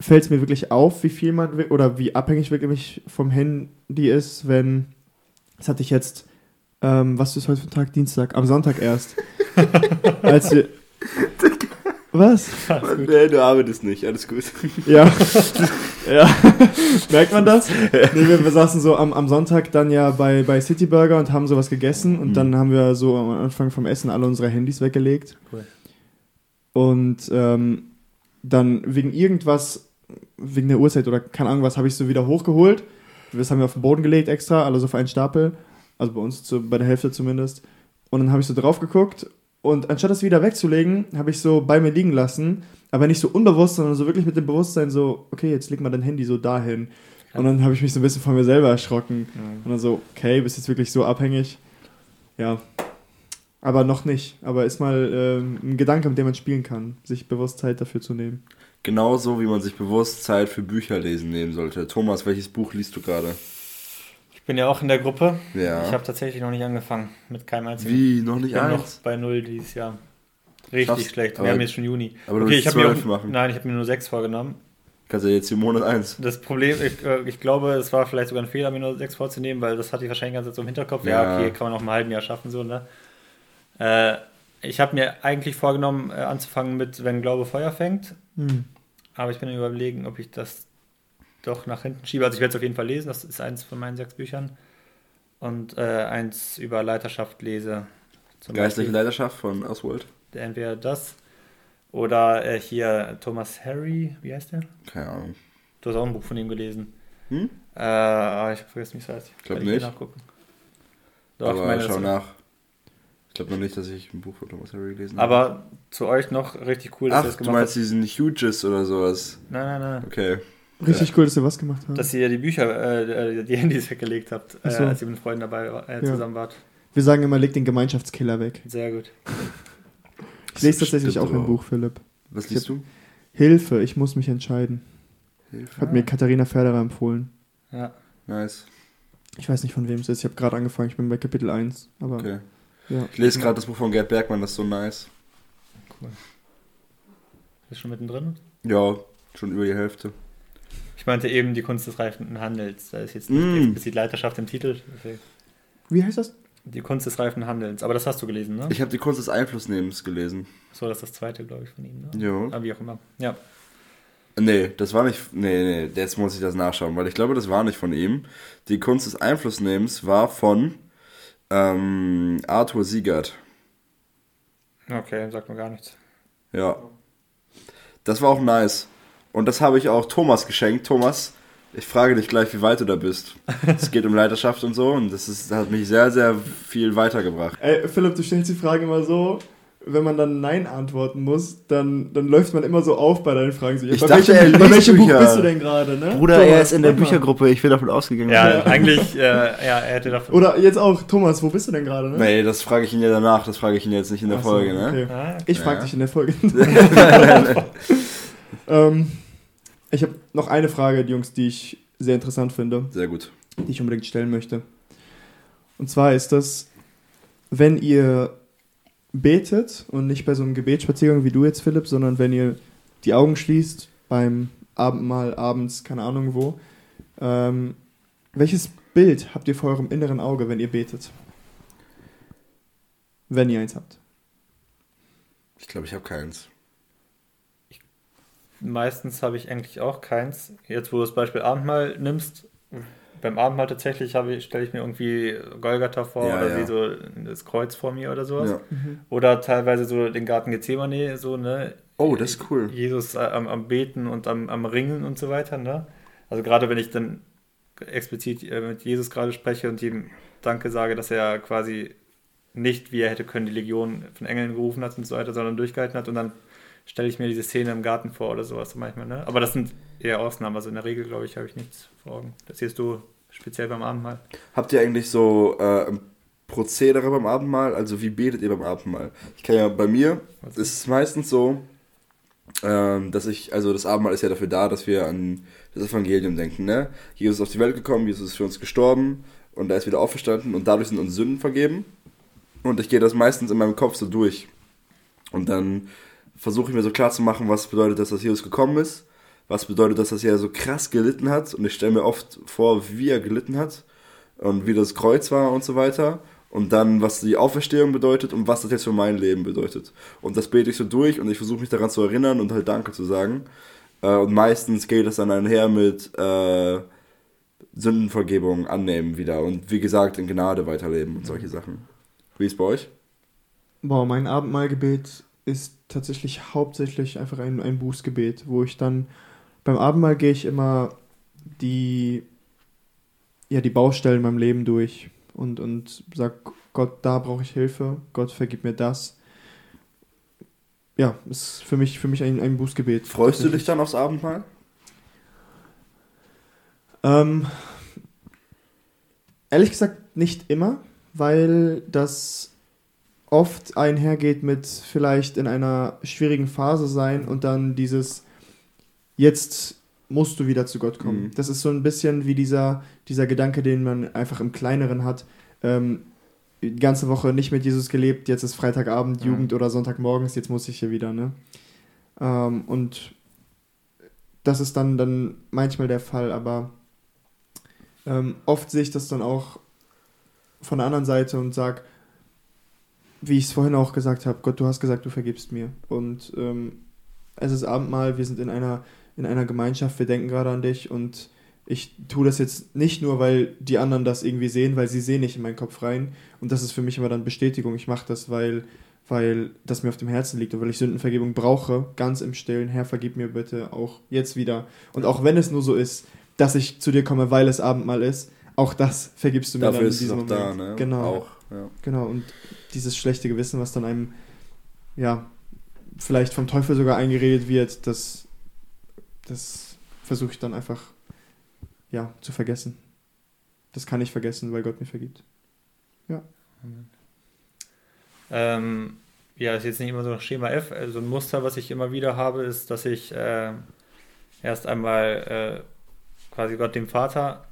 fällt es mir wirklich auf, wie viel man oder wie abhängig wirklich vom Handy ist, wenn. Das hatte ich jetzt. Ähm, was ist heute für ein Tag? Dienstag. Am Sonntag erst. Als wir. Was? Nee, du arbeitest nicht, alles gut. Ja. ja. Merkt man das? Nee, wir, wir saßen so am, am Sonntag dann ja bei, bei City Burger und haben sowas gegessen und Mhm. dann haben wir so am Anfang vom Essen alle unsere Handys weggelegt. Cool. Und ähm, dann wegen irgendwas, wegen der Uhrzeit oder keine Ahnung was, habe ich so wieder hochgeholt. Das haben wir auf den Boden gelegt extra, alles auf einen Stapel. Also bei uns zu, bei der Hälfte zumindest. Und dann habe ich so drauf geguckt und anstatt das wieder wegzulegen, habe ich so bei mir liegen lassen, aber nicht so unbewusst, sondern so wirklich mit dem Bewusstsein so, okay, jetzt leg mal dein Handy so dahin. Und dann habe ich mich so ein bisschen von mir selber erschrocken. Und dann so, okay, bist jetzt wirklich so abhängig? Ja. Aber noch nicht. Aber ist mal ähm, ein Gedanke, mit dem man spielen kann, sich bewusst Zeit dafür zu nehmen. Genauso wie man sich bewusst Zeit für Bücher lesen nehmen sollte. Thomas, welches Buch liest du gerade? Ich bin ja auch in der Gruppe. Ja. Ich habe tatsächlich noch nicht angefangen mit keinem einzigen. Wie? Noch Ich nicht noch eins? bei null dieses Jahr. Richtig Schaffst- schlecht. Wir haben jetzt schon Juni. aber du okay, willst ich habe mir auch, machen. Nein, ich habe mir nur sechs vorgenommen. Kannst ja jetzt im Monat eins. Das Problem, ich, äh, ich glaube, es war vielleicht sogar ein Fehler, mir nur sechs vorzunehmen, weil das hatte ich wahrscheinlich ganz so im Hinterkopf. Ja, Ja. okay, kann man noch einen halben Jahr schaffen, so, ne? Äh, ich habe mir eigentlich vorgenommen, äh, anzufangen mit Wenn Glaube Feuer fängt, Hm. aber ich bin überlegen, ob ich das doch nach hinten schiebe. Also ich werde es auf jeden Fall lesen, das ist eins von meinen sechs Büchern. Und äh, eins über Leiterschaft lese. Zum Geistliche Beispiel. Leidenschaft von Oswald. Entweder das oder äh, hier Thomas Harry, wie heißt der? Keine Ahnung. Du hast auch ein Buch von ihm gelesen. Hm? Äh, ah, ich hab vergessen, wie es heißt. Ich nicht. Nachgucken. Doch, aber ich meine, schau nach. Ich glaube noch nicht, dass ich ein Buch von Thomas Harry gelesen habe. Aber zu euch noch richtig cool, dass ihr Ach, das du gemacht meinst habt. diesen Huges oder sowas. Nein, nein, nein. Okay. Richtig cool, dass ihr was gemacht habt. Dass ihr die Bücher, äh, die Handys weggelegt habt, äh, Ach so. als ihr mit Freunden dabei äh, Ja. zusammen wart. Wir sagen immer, leg den Gemeinschaftskiller weg. Sehr gut. Ich lese tatsächlich auch ein Buch, Philipp. Was liest du? Hilfe, ich muss mich entscheiden. Hilfe. Hat mir Katharina Förderer empfohlen. Ja. Nice. Ich weiß nicht, von wem es ist. Ich habe gerade angefangen. Ich bin bei Kapitel 1. Aber Okay. Ja. Ich lese gerade das Buch von Gerd Bergmann, das ist so nice. Bist schon mittendrin? Ja, schon über die Hälfte. Ich meinte eben die Kunst des reifen Handels. Da ist jetzt nicht Mm. explizit Leiterschaft im Titel. Wie heißt das? Die Kunst des reifen Handelns. Aber das hast du gelesen, ne? Ich habe die Kunst des Einflussnehmens gelesen. so, das ist das zweite, glaube ich, von ihm. Ne? Ja. Aber wie auch immer. Ja. Nee, das war nicht. Nee, nee, jetzt muss ich das nachschauen, weil ich glaube, das war nicht von ihm. Die Kunst des Einflussnehmens war von ähm, Arthur Siegert. Okay, sagt mir gar nichts. Ja. Das war auch nice. Und das habe ich auch Thomas geschenkt. Thomas, ich frage dich gleich, wie weit du da bist. Es geht um Leiterschaft und so und das, ist, das hat mich sehr, sehr viel weitergebracht. Ey, Philipp, du stellst die Frage immer so, wenn man dann Nein antworten muss, dann, dann läuft man immer so auf bei deinen Fragen. So, ja, Ich bei dachte, welchem, er bei welchem Buch bist du denn gerade, ne? Bruder, Thomas, er ist in der. Büchergruppe, ich bin davon ausgegangen. Ja, eigentlich, äh, ja, er hätte davon. Oder jetzt auch, Thomas, wo bist du denn gerade, ne? Nee, das frage ich ihn ja danach, das frage ich ihn jetzt nicht in der Ach so, Folge, ne? okay. Ah, Ich frage Ja. dich in der Folge. ähm, ich habe noch eine Frage, Jungs, die ich sehr interessant finde, Sehr gut. die ich unbedingt stellen möchte. Und zwar ist das, wenn ihr betet und nicht bei so einem Gebetsspaziergang wie du jetzt, Philipp, sondern wenn ihr die Augen schließt beim Abendmahl abends, keine Ahnung wo, ähm, welches Bild habt ihr vor eurem inneren Auge, wenn ihr betet? Wenn ihr eins habt. Ich glaube, ich habe keins. Meistens habe ich eigentlich auch keins. Jetzt, wo du das Beispiel Abendmahl nimmst, beim Abendmahl tatsächlich habe ich, stelle ich mir irgendwie Golgatha vor Ja, oder ja. wie so das Kreuz vor mir oder sowas. Ja. Oder teilweise so den Garten Gethsemane, so, ne? Oh, das ist cool. Jesus äh, am, am Beten und am, am Ringen und so weiter, ne? Also gerade wenn ich dann explizit äh, mit Jesus gerade spreche und ihm Danke sage, dass er quasi nicht, wie er hätte können, die Legion von Engeln gerufen hat und so weiter, sondern durchgehalten hat und dann stelle ich mir diese Szene im Garten vor oder sowas manchmal, ne? Aber das sind eher Ausnahmen, also in der Regel, glaube ich, habe ich nichts vor Augen. Das siehst du speziell beim Abendmahl. Habt ihr eigentlich so äh, Prozedere beim Abendmahl, also wie betet ihr beim Abendmahl? Ich kann ja bei mir, ist es meistens so, ähm, dass ich, also das Abendmahl ist ja dafür da, dass wir an das Evangelium denken, ne? Jesus ist auf die Welt gekommen, Jesus ist für uns gestorben und er ist wieder auferstanden und dadurch sind uns Sünden vergeben. Und ich gehe das meistens in meinem Kopf so durch. Und dann versuche ich mir so klar zu machen, was bedeutet das, dass Jesus gekommen ist, was bedeutet das, dass er so krass gelitten hat. Und ich stelle mir oft vor, wie er gelitten hat und wie das Kreuz war und so weiter. Und dann, was die Auferstehung bedeutet und was das jetzt für mein Leben bedeutet. Und das bete ich so durch und ich versuche mich daran zu erinnern und halt Danke zu sagen. Äh, und meistens geht es dann einher mit äh, Sündenvergebung annehmen wieder und wie gesagt in Gnade weiterleben und solche Sachen. Wie ist bei euch? Boah, mein Abendmahlgebet ist tatsächlich hauptsächlich einfach ein, ein Bußgebet, wo ich dann beim Abendmahl gehe ich immer die, ja, die Baustellen in meinem Leben durch und, und sag, Gott, da brauche ich Hilfe, Gott vergib mir das. Ja, ist für mich, für mich ein, ein Bußgebet. Freust du dich dann aufs Abendmahl? Ähm, ehrlich gesagt nicht immer, weil das oft einhergeht mit vielleicht in einer schwierigen Phase sein und dann dieses jetzt musst du wieder zu Gott kommen. Mhm. Das ist so ein bisschen wie dieser, dieser Gedanke, den man einfach im Kleineren hat. Ähm, die ganze Woche nicht mit Jesus gelebt, jetzt ist Freitagabend, Mhm. Jugend oder Sonntagmorgens, jetzt muss ich hier wieder, ne? Ähm, und das ist dann, dann manchmal der Fall, aber ähm, oft sehe ich das dann auch von der anderen Seite und sag, wie ich es vorhin auch gesagt habe, Gott, du hast gesagt, du vergibst mir. Und ähm, es ist Abendmahl, wir sind in einer, in einer Gemeinschaft, wir denken gerade an dich und ich tue das jetzt nicht nur, weil die anderen das irgendwie sehen, weil sie sehen nicht in meinen Kopf rein. Und das ist für mich immer dann Bestätigung. Ich mache das, weil, weil das mir auf dem Herzen liegt und weil ich Sündenvergebung brauche, ganz im Stillen. Herr, vergib mir bitte auch jetzt wieder. Und auch wenn es nur so ist, dass ich zu dir komme, weil es Abendmahl ist, auch das vergibst du mir Dafür dann ist es diesem auch da, ne? Genau. Auch, ja. Genau, und dieses schlechte Gewissen, was dann einem, ja, vielleicht vom Teufel sogar eingeredet wird, das, das versuche ich dann einfach, ja, zu vergessen. Das kann ich vergessen, weil Gott mir vergibt. Ähm, ja, ist jetzt nicht immer so ein Schema F. Also ein Muster, was ich immer wieder habe, ist, dass ich äh, erst einmal äh, quasi Gott dem Vater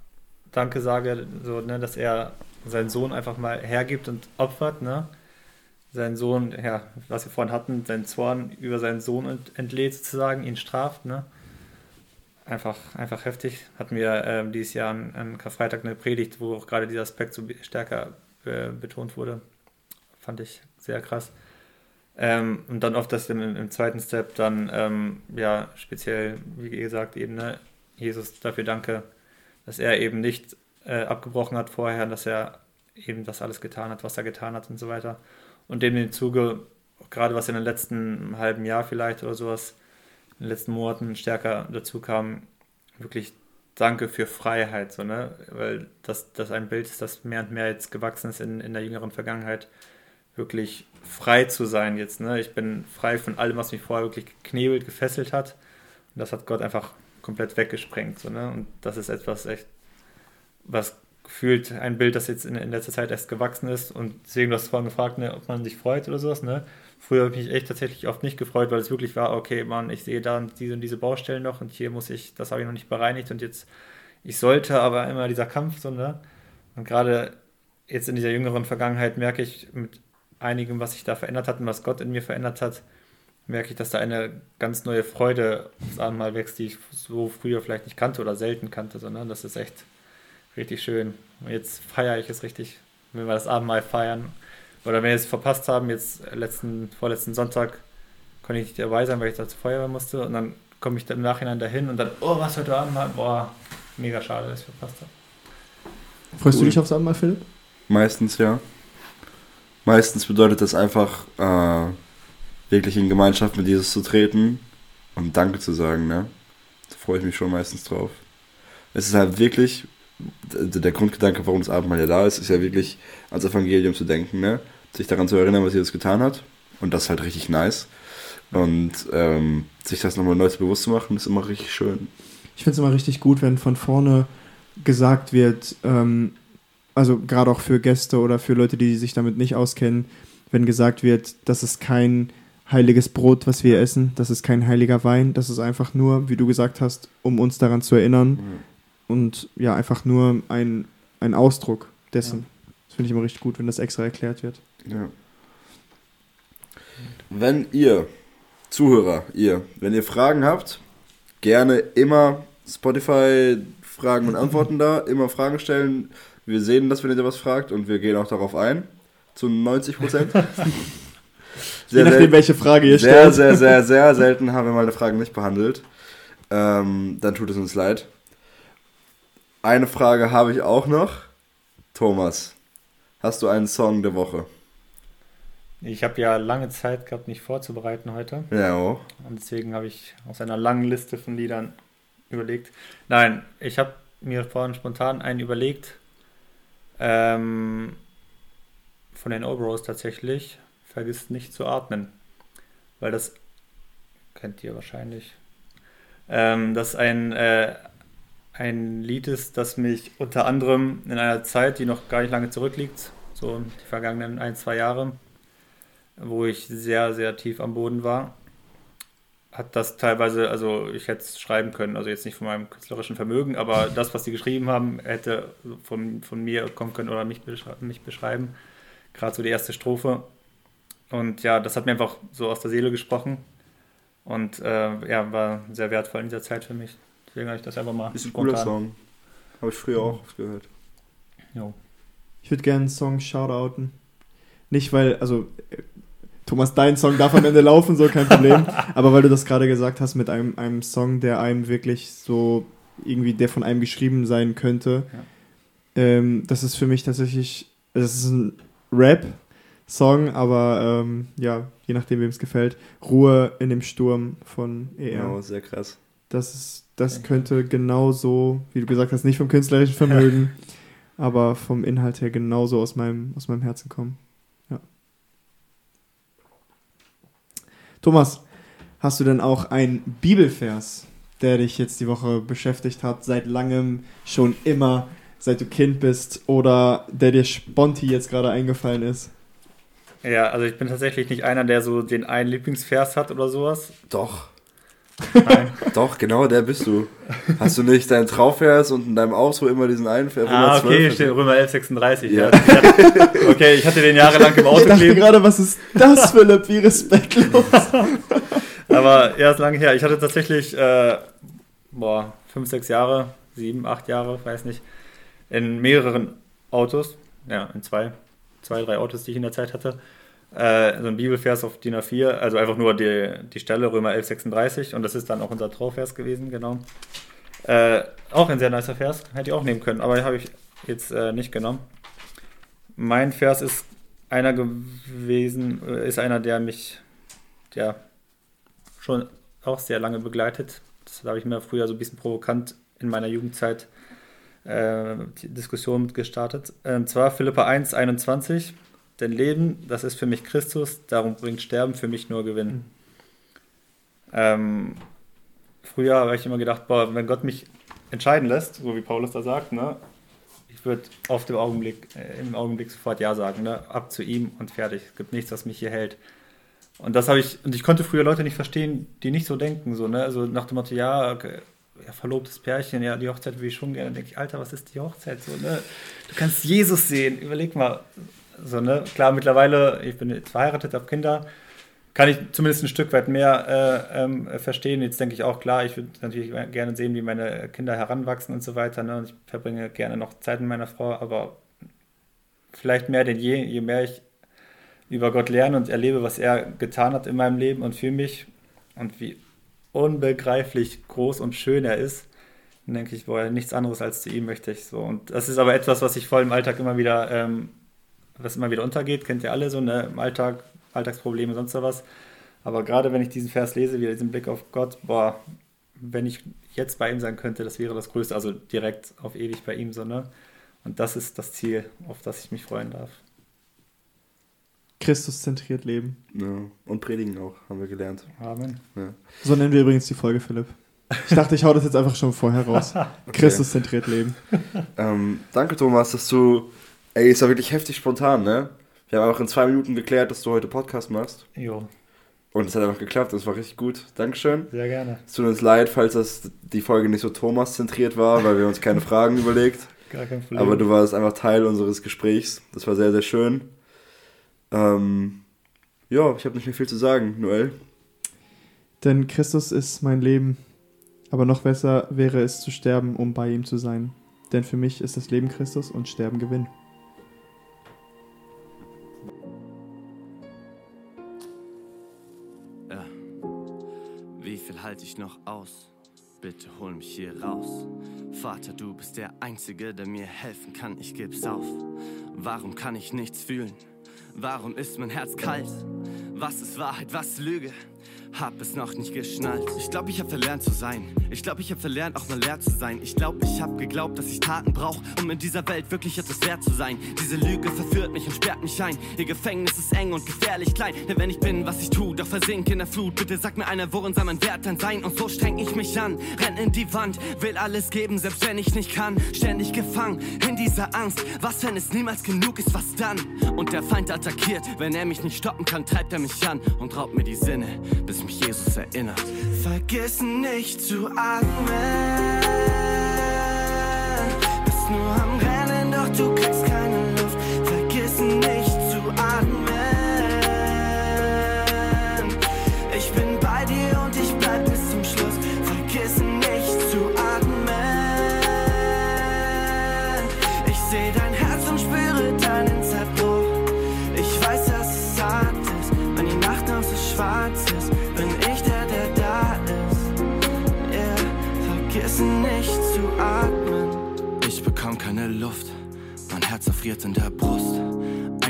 Danke sage, so, ne, dass er seinen Sohn einfach mal hergibt und opfert, ne? Seinen Sohn, ja, was wir vorhin hatten, seinen Zorn über seinen Sohn ent entlädt sozusagen, ihn straft, ne? Einfach, einfach heftig. Hatten wir ähm, dieses Jahr an, an Karfreitag eine Predigt, wo auch gerade dieser Aspekt so stärker äh, betont wurde. Fand ich sehr krass. Ähm, und dann oft das im, im zweiten Step dann, ähm, ja, speziell, wie gesagt, eben, ne, Jesus, dafür danke, dass er eben nicht äh, abgebrochen hat vorher, dass er eben das alles getan hat, was er getan hat und so weiter. Und dem im Zuge, gerade was in den letzten halben Jahr vielleicht oder sowas, in den letzten Monaten stärker dazu kam, wirklich Danke für Freiheit, so, ne? Weil das, das ein Bild ist, das mehr und mehr jetzt gewachsen ist in, in der jüngeren Vergangenheit, wirklich frei zu sein jetzt, ne? Ich bin frei von allem, was mich vorher wirklich geknebelt, gefesselt hat. Und das hat Gott einfach komplett weggesprengt, so, ne? Und das ist etwas echt, was gefühlt ein Bild, das jetzt in, in letzter Zeit erst gewachsen ist. Und deswegen, du hast vorhin gefragt, ne, ob man sich freut oder sowas, ne? Früher habe ich mich echt tatsächlich oft nicht gefreut, weil es wirklich war, okay, Mann, ich sehe da diese und diese Baustellen noch und hier muss ich, das habe ich noch nicht bereinigt und jetzt, ich sollte aber immer dieser Kampf, so, ne? Und gerade jetzt in dieser jüngeren Vergangenheit merke ich mit einigem, was sich da verändert hat und was Gott in mir verändert hat, merke ich, dass da eine ganz neue Freude aufs Abendmahl wächst, die ich so früher vielleicht nicht kannte oder selten kannte, sondern das ist echt richtig schön. Und jetzt feiere ich es richtig, wenn wir das Abendmahl feiern. Oder wenn wir es verpasst haben, jetzt letzten, vorletzten Sonntag konnte ich nicht dabei sein, weil ich da zur Feuerwehr musste. Und dann komme ich da im Nachhinein dahin und dann, oh, was heute Abendmahl? Boah, mega schade, dass ich verpasst habe. Freust Cool. du dich aufs Abendmahl, Philipp? Meistens ja. Meistens bedeutet das einfach, äh, wirklich in Gemeinschaft mit Jesus zu treten und Danke zu sagen, ne? Da freue ich mich schon meistens drauf. Es ist halt wirklich, der Grundgedanke, warum das Abendmahl ja da ist, ist ja wirklich ans Evangelium zu denken, ne? Sich daran zu erinnern, was Jesus getan hat. Und das ist halt richtig nice. Und ähm, sich das nochmal neu bewusst zu machen, ist immer richtig schön. Ich finde es immer richtig gut, wenn von vorne gesagt wird, ähm, also gerade auch für Gäste oder für Leute, die sich damit nicht auskennen, wenn gesagt wird, das ist kein heiliges Brot, was wir essen, das ist kein heiliger Wein, das ist einfach nur, wie du gesagt hast, um uns daran zu erinnern und ja, einfach nur ein, ein Ausdruck dessen. Das finde ich immer richtig gut, wenn das extra erklärt wird. Ja. Wenn ihr, Zuhörer, ihr, wenn ihr Fragen habt, gerne immer Spotify Fragen und Antworten da, immer Fragen stellen. Wir sehen, dass wenn ihr was fragt und wir gehen auch darauf ein. Zu 90 Prozent. Je nachdem, welche Frage ihr sehr, stellt. sehr, sehr, sehr selten haben wir mal eine Frage nicht behandelt. Ähm, dann tut es uns leid. Eine Frage habe ich auch noch. Thomas, hast du einen Song der Woche? Ich habe ja lange Zeit gehabt, mich vorzubereiten heute. Ja, oh. Und deswegen habe ich aus einer langen Liste von Liedern überlegt. Nein, ich habe mir vorhin spontan einen überlegt. Ähm, von den Obros tatsächlich. Vergisst nicht zu atmen. Weil das kennt ihr wahrscheinlich. Ähm, das ein, äh, ein Lied ist, das mich unter anderem in einer Zeit, die noch gar nicht lange zurückliegt, so die vergangenen ein, zwei Jahre, wo ich sehr, sehr tief am Boden war, hat das teilweise, also ich hätte es schreiben können, also jetzt nicht von meinem künstlerischen Vermögen, aber das, was die geschrieben haben, hätte von, von mir kommen können oder mich, beschrei mich beschreiben. Gerade so die erste Strophe. Und ja, das hat mir einfach so aus der Seele gesprochen. Und äh, ja, war sehr wertvoll in dieser Zeit für mich. Deswegen habe ich das einfach mal Ist ein cooler Song. Habe ich früher auch oft gehört. Jo. Ich würde gerne einen Song shoutouten. Nicht, weil, also, Thomas, dein Song darf am Ende laufen, so kein Problem. Aber weil du das gerade gesagt hast mit einem, einem Song, der einem wirklich so irgendwie, der von einem geschrieben sein könnte. Ähm, das ist für mich tatsächlich, also es ist ein Rap-Song, aber ähm, ja, je nachdem, wem es gefällt. Ruhe in dem Sturm von ER. Ja, sehr krass. Das, ist, das könnte genauso, wie du gesagt hast, nicht vom künstlerischen Vermögen, aber vom Inhalt her genauso aus meinem, aus meinem Herzen kommen. Thomas, hast du denn auch einen Bibelvers, der dich jetzt die Woche beschäftigt hat, seit langem, schon immer, seit du Kind bist oder der dir sponti jetzt gerade eingefallen ist? Ja, also ich bin tatsächlich nicht einer, der so den einen Lieblingsvers hat oder sowas. Doch, Nein. doch, genau der bist du. Hast du nicht deinen Trauvers und in deinem Outro immer diesen einen ah, 112? okay, steht Römer 1136. Ja. Ja. Ich okay, ich hatte den jahrelang im Ich Auto dachte kleben. gerade, was ist das, Philipp? Wie respektlos. Aber ja, ist lange her. Ich hatte tatsächlich, äh, boah, fünf, sechs Jahre, sieben, acht Jahre, weiß nicht, in mehreren Autos, ja, in zwei, zwei, drei Autos, die ich in der Zeit hatte, äh, so ein Bibelvers auf DIN A4, also einfach nur die, die Stelle Römer 1136 und das ist dann auch unser Trauvers gewesen, genau. Äh, auch ein sehr nicer Vers, hätte ich auch nehmen können, aber habe ich jetzt äh, nicht genommen. Mein Vers ist einer gewesen, äh, ist einer, der mich, der schon auch sehr lange begleitet. Das habe ich mir früher so ein bisschen provokant in meiner Jugendzeit äh, die Diskussion gestartet. Und zwar Philippa 1, 21. Denn Leben, das ist für mich Christus, darum bringt Sterben für mich nur Gewinn. Ähm, früher habe ich immer gedacht, boah, wenn Gott mich entscheiden lässt, so wie Paulus da sagt, ne, ich würde auf dem Augenblick, äh, im Augenblick sofort Ja sagen, ne, ab zu ihm und fertig. Es gibt nichts, was mich hier hält. Und das habe ich, und ich konnte früher Leute nicht verstehen, die nicht so denken, so, ne? Also nach dem Motto, ja, okay, ja, verlobtes Pärchen, ja, die Hochzeit will ich schon gerne. Dann denke ich, Alter, was ist die Hochzeit? So, ne? Du kannst Jesus sehen, überleg mal. So, ne? Klar, mittlerweile, ich bin jetzt verheiratet, habe Kinder, kann ich zumindest ein Stück weit mehr äh, ähm, verstehen. Jetzt denke ich auch, klar, ich würde natürlich gerne sehen, wie meine Kinder heranwachsen und so weiter. Ne? Und ich verbringe gerne noch Zeit mit meiner Frau, aber vielleicht mehr denn je, je mehr ich über Gott lerne und erlebe, was er getan hat in meinem Leben und für mich und wie unbegreiflich groß und schön er ist, denke ich, boah, nichts anderes als zu ihm möchte ich so. Und das ist aber etwas, was ich voll im Alltag immer wieder, ähm, was immer wieder untergeht, kennt ihr alle so, ne? Im Alltag, Alltagsprobleme, sonst was. Aber gerade wenn ich diesen Vers lese, wieder diesen Blick auf Gott, boah, wenn ich jetzt bei ihm sein könnte, das wäre das Größte, also direkt auf ewig bei ihm, so, ne? Und das ist das Ziel, auf das ich mich freuen darf. Christus-zentriert leben. Ja. Und predigen auch, haben wir gelernt. Amen. Ja. So nennen wir übrigens die Folge, Philipp. Ich dachte, ich hau das jetzt einfach schon vorher raus. Christus zentriert Leben. Ähm, danke, Thomas, dass du. Ey, ist ja wirklich heftig spontan, ne? Wir haben auch in zwei Minuten geklärt, dass du heute Podcast machst. Jo, Und es hat einfach geklappt, das war richtig gut. Dankeschön. sehr gerne. Es tut uns leid, falls das die Folge nicht so Thomas-zentriert war, weil wir uns keine Fragen überlegt. Gar kein Problem. Aber du warst einfach Teil unseres Gesprächs. Das war sehr, sehr schön. Ähm, ja, ich habe nicht mehr viel zu sagen, Noel. Denn Christus ist mein Leben. Aber noch besser wäre es zu sterben, um bei ihm zu sein. Denn für mich ist das Leben Christus und Sterben Gewinn. Halte ich noch aus? Bitte hol mich hier raus. Vater, du bist der Einzige, der mir helfen kann, ich geb's auf. Warum kann ich nichts fühlen? Warum ist mein Herz kalt? Was ist Wahrheit, was Lüge? Hab es noch nicht geschnallt. Ich glaube, ich hab verlernt zu sein. Ich glaube, ich hab verlernt, auch mal leer zu sein. Ich glaube, ich hab geglaubt, dass ich Taten brauch, um in dieser Welt wirklich etwas wert zu sein. Diese Lüge verführt mich und sperrt mich ein. Ihr Gefängnis ist eng und gefährlich klein. Denn wenn ich bin, was ich tu, doch versink in der Flut. Bitte sag mir einer, worin soll mein Wert dann sein? Und so streng ich mich an, renn in die Wand, will alles geben, selbst wenn ich nicht kann. Ständig gefangen in dieser Angst. Was, wenn es niemals genug ist, was dann? Und der Feind attackiert, wenn er mich nicht stoppen kann, treibt er mich an und raubt mir die Sinne, bis mich Jesus erinnert. Vergiss nicht zu atmen. Bist nur am Rennen, doch du kriegst keine Luft. Vergiss nicht zu atmen. Ich bin bei dir und ich bleib bis zum Schluss. Vergiss nicht zu atmen. Ich seh dein Herz und spüre deinen Zerbruch. Ich weiß, dass es hart ist, wenn die Nacht noch so schwarz ist. Vergiss nicht zu atmen. Ich bekomm keine Luft, mein Herz erfriert in der Brust.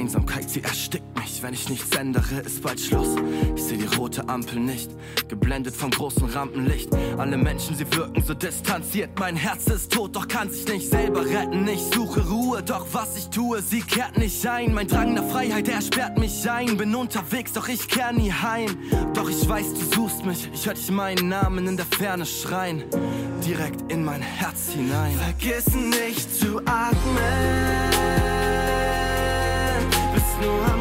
Einsamkeit, sie erstickt mich, wenn ich nichts ändere, ist bald Schluss. Ich seh die rote Ampel nicht, geblendet vom großen Rampenlicht. Alle Menschen, sie wirken so distanziert. Mein Herz ist tot, doch kann sich nicht selber retten. Ich suche Ruhe, doch was ich tue, sie kehrt nicht ein. Mein Drang nach Freiheit, er sperrt mich ein. Bin unterwegs, doch ich kehr nie heim. Doch ich weiß, du suchst mich, ich hör dich meinen Namen in der Ferne schreien. Direkt in mein Herz hinein. Vergiss nicht zu atmen. Bist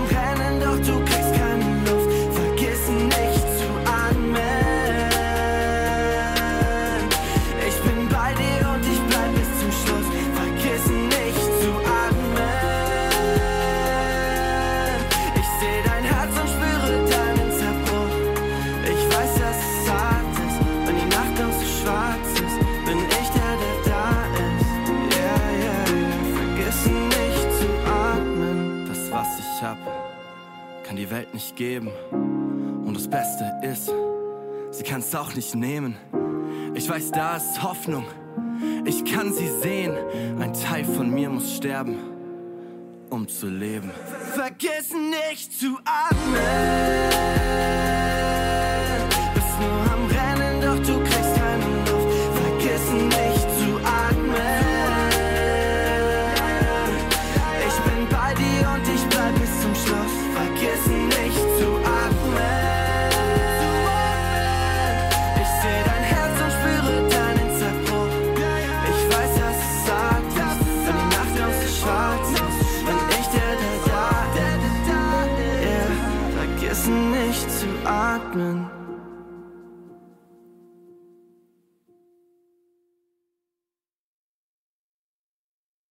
geben. Und das Beste ist, sie kann's auch nicht nehmen. Ich weiß, da ist Hoffnung. Ich kann sie sehen. Ein Teil von mir muss sterben, um zu leben. Vergiss nicht zu atmen.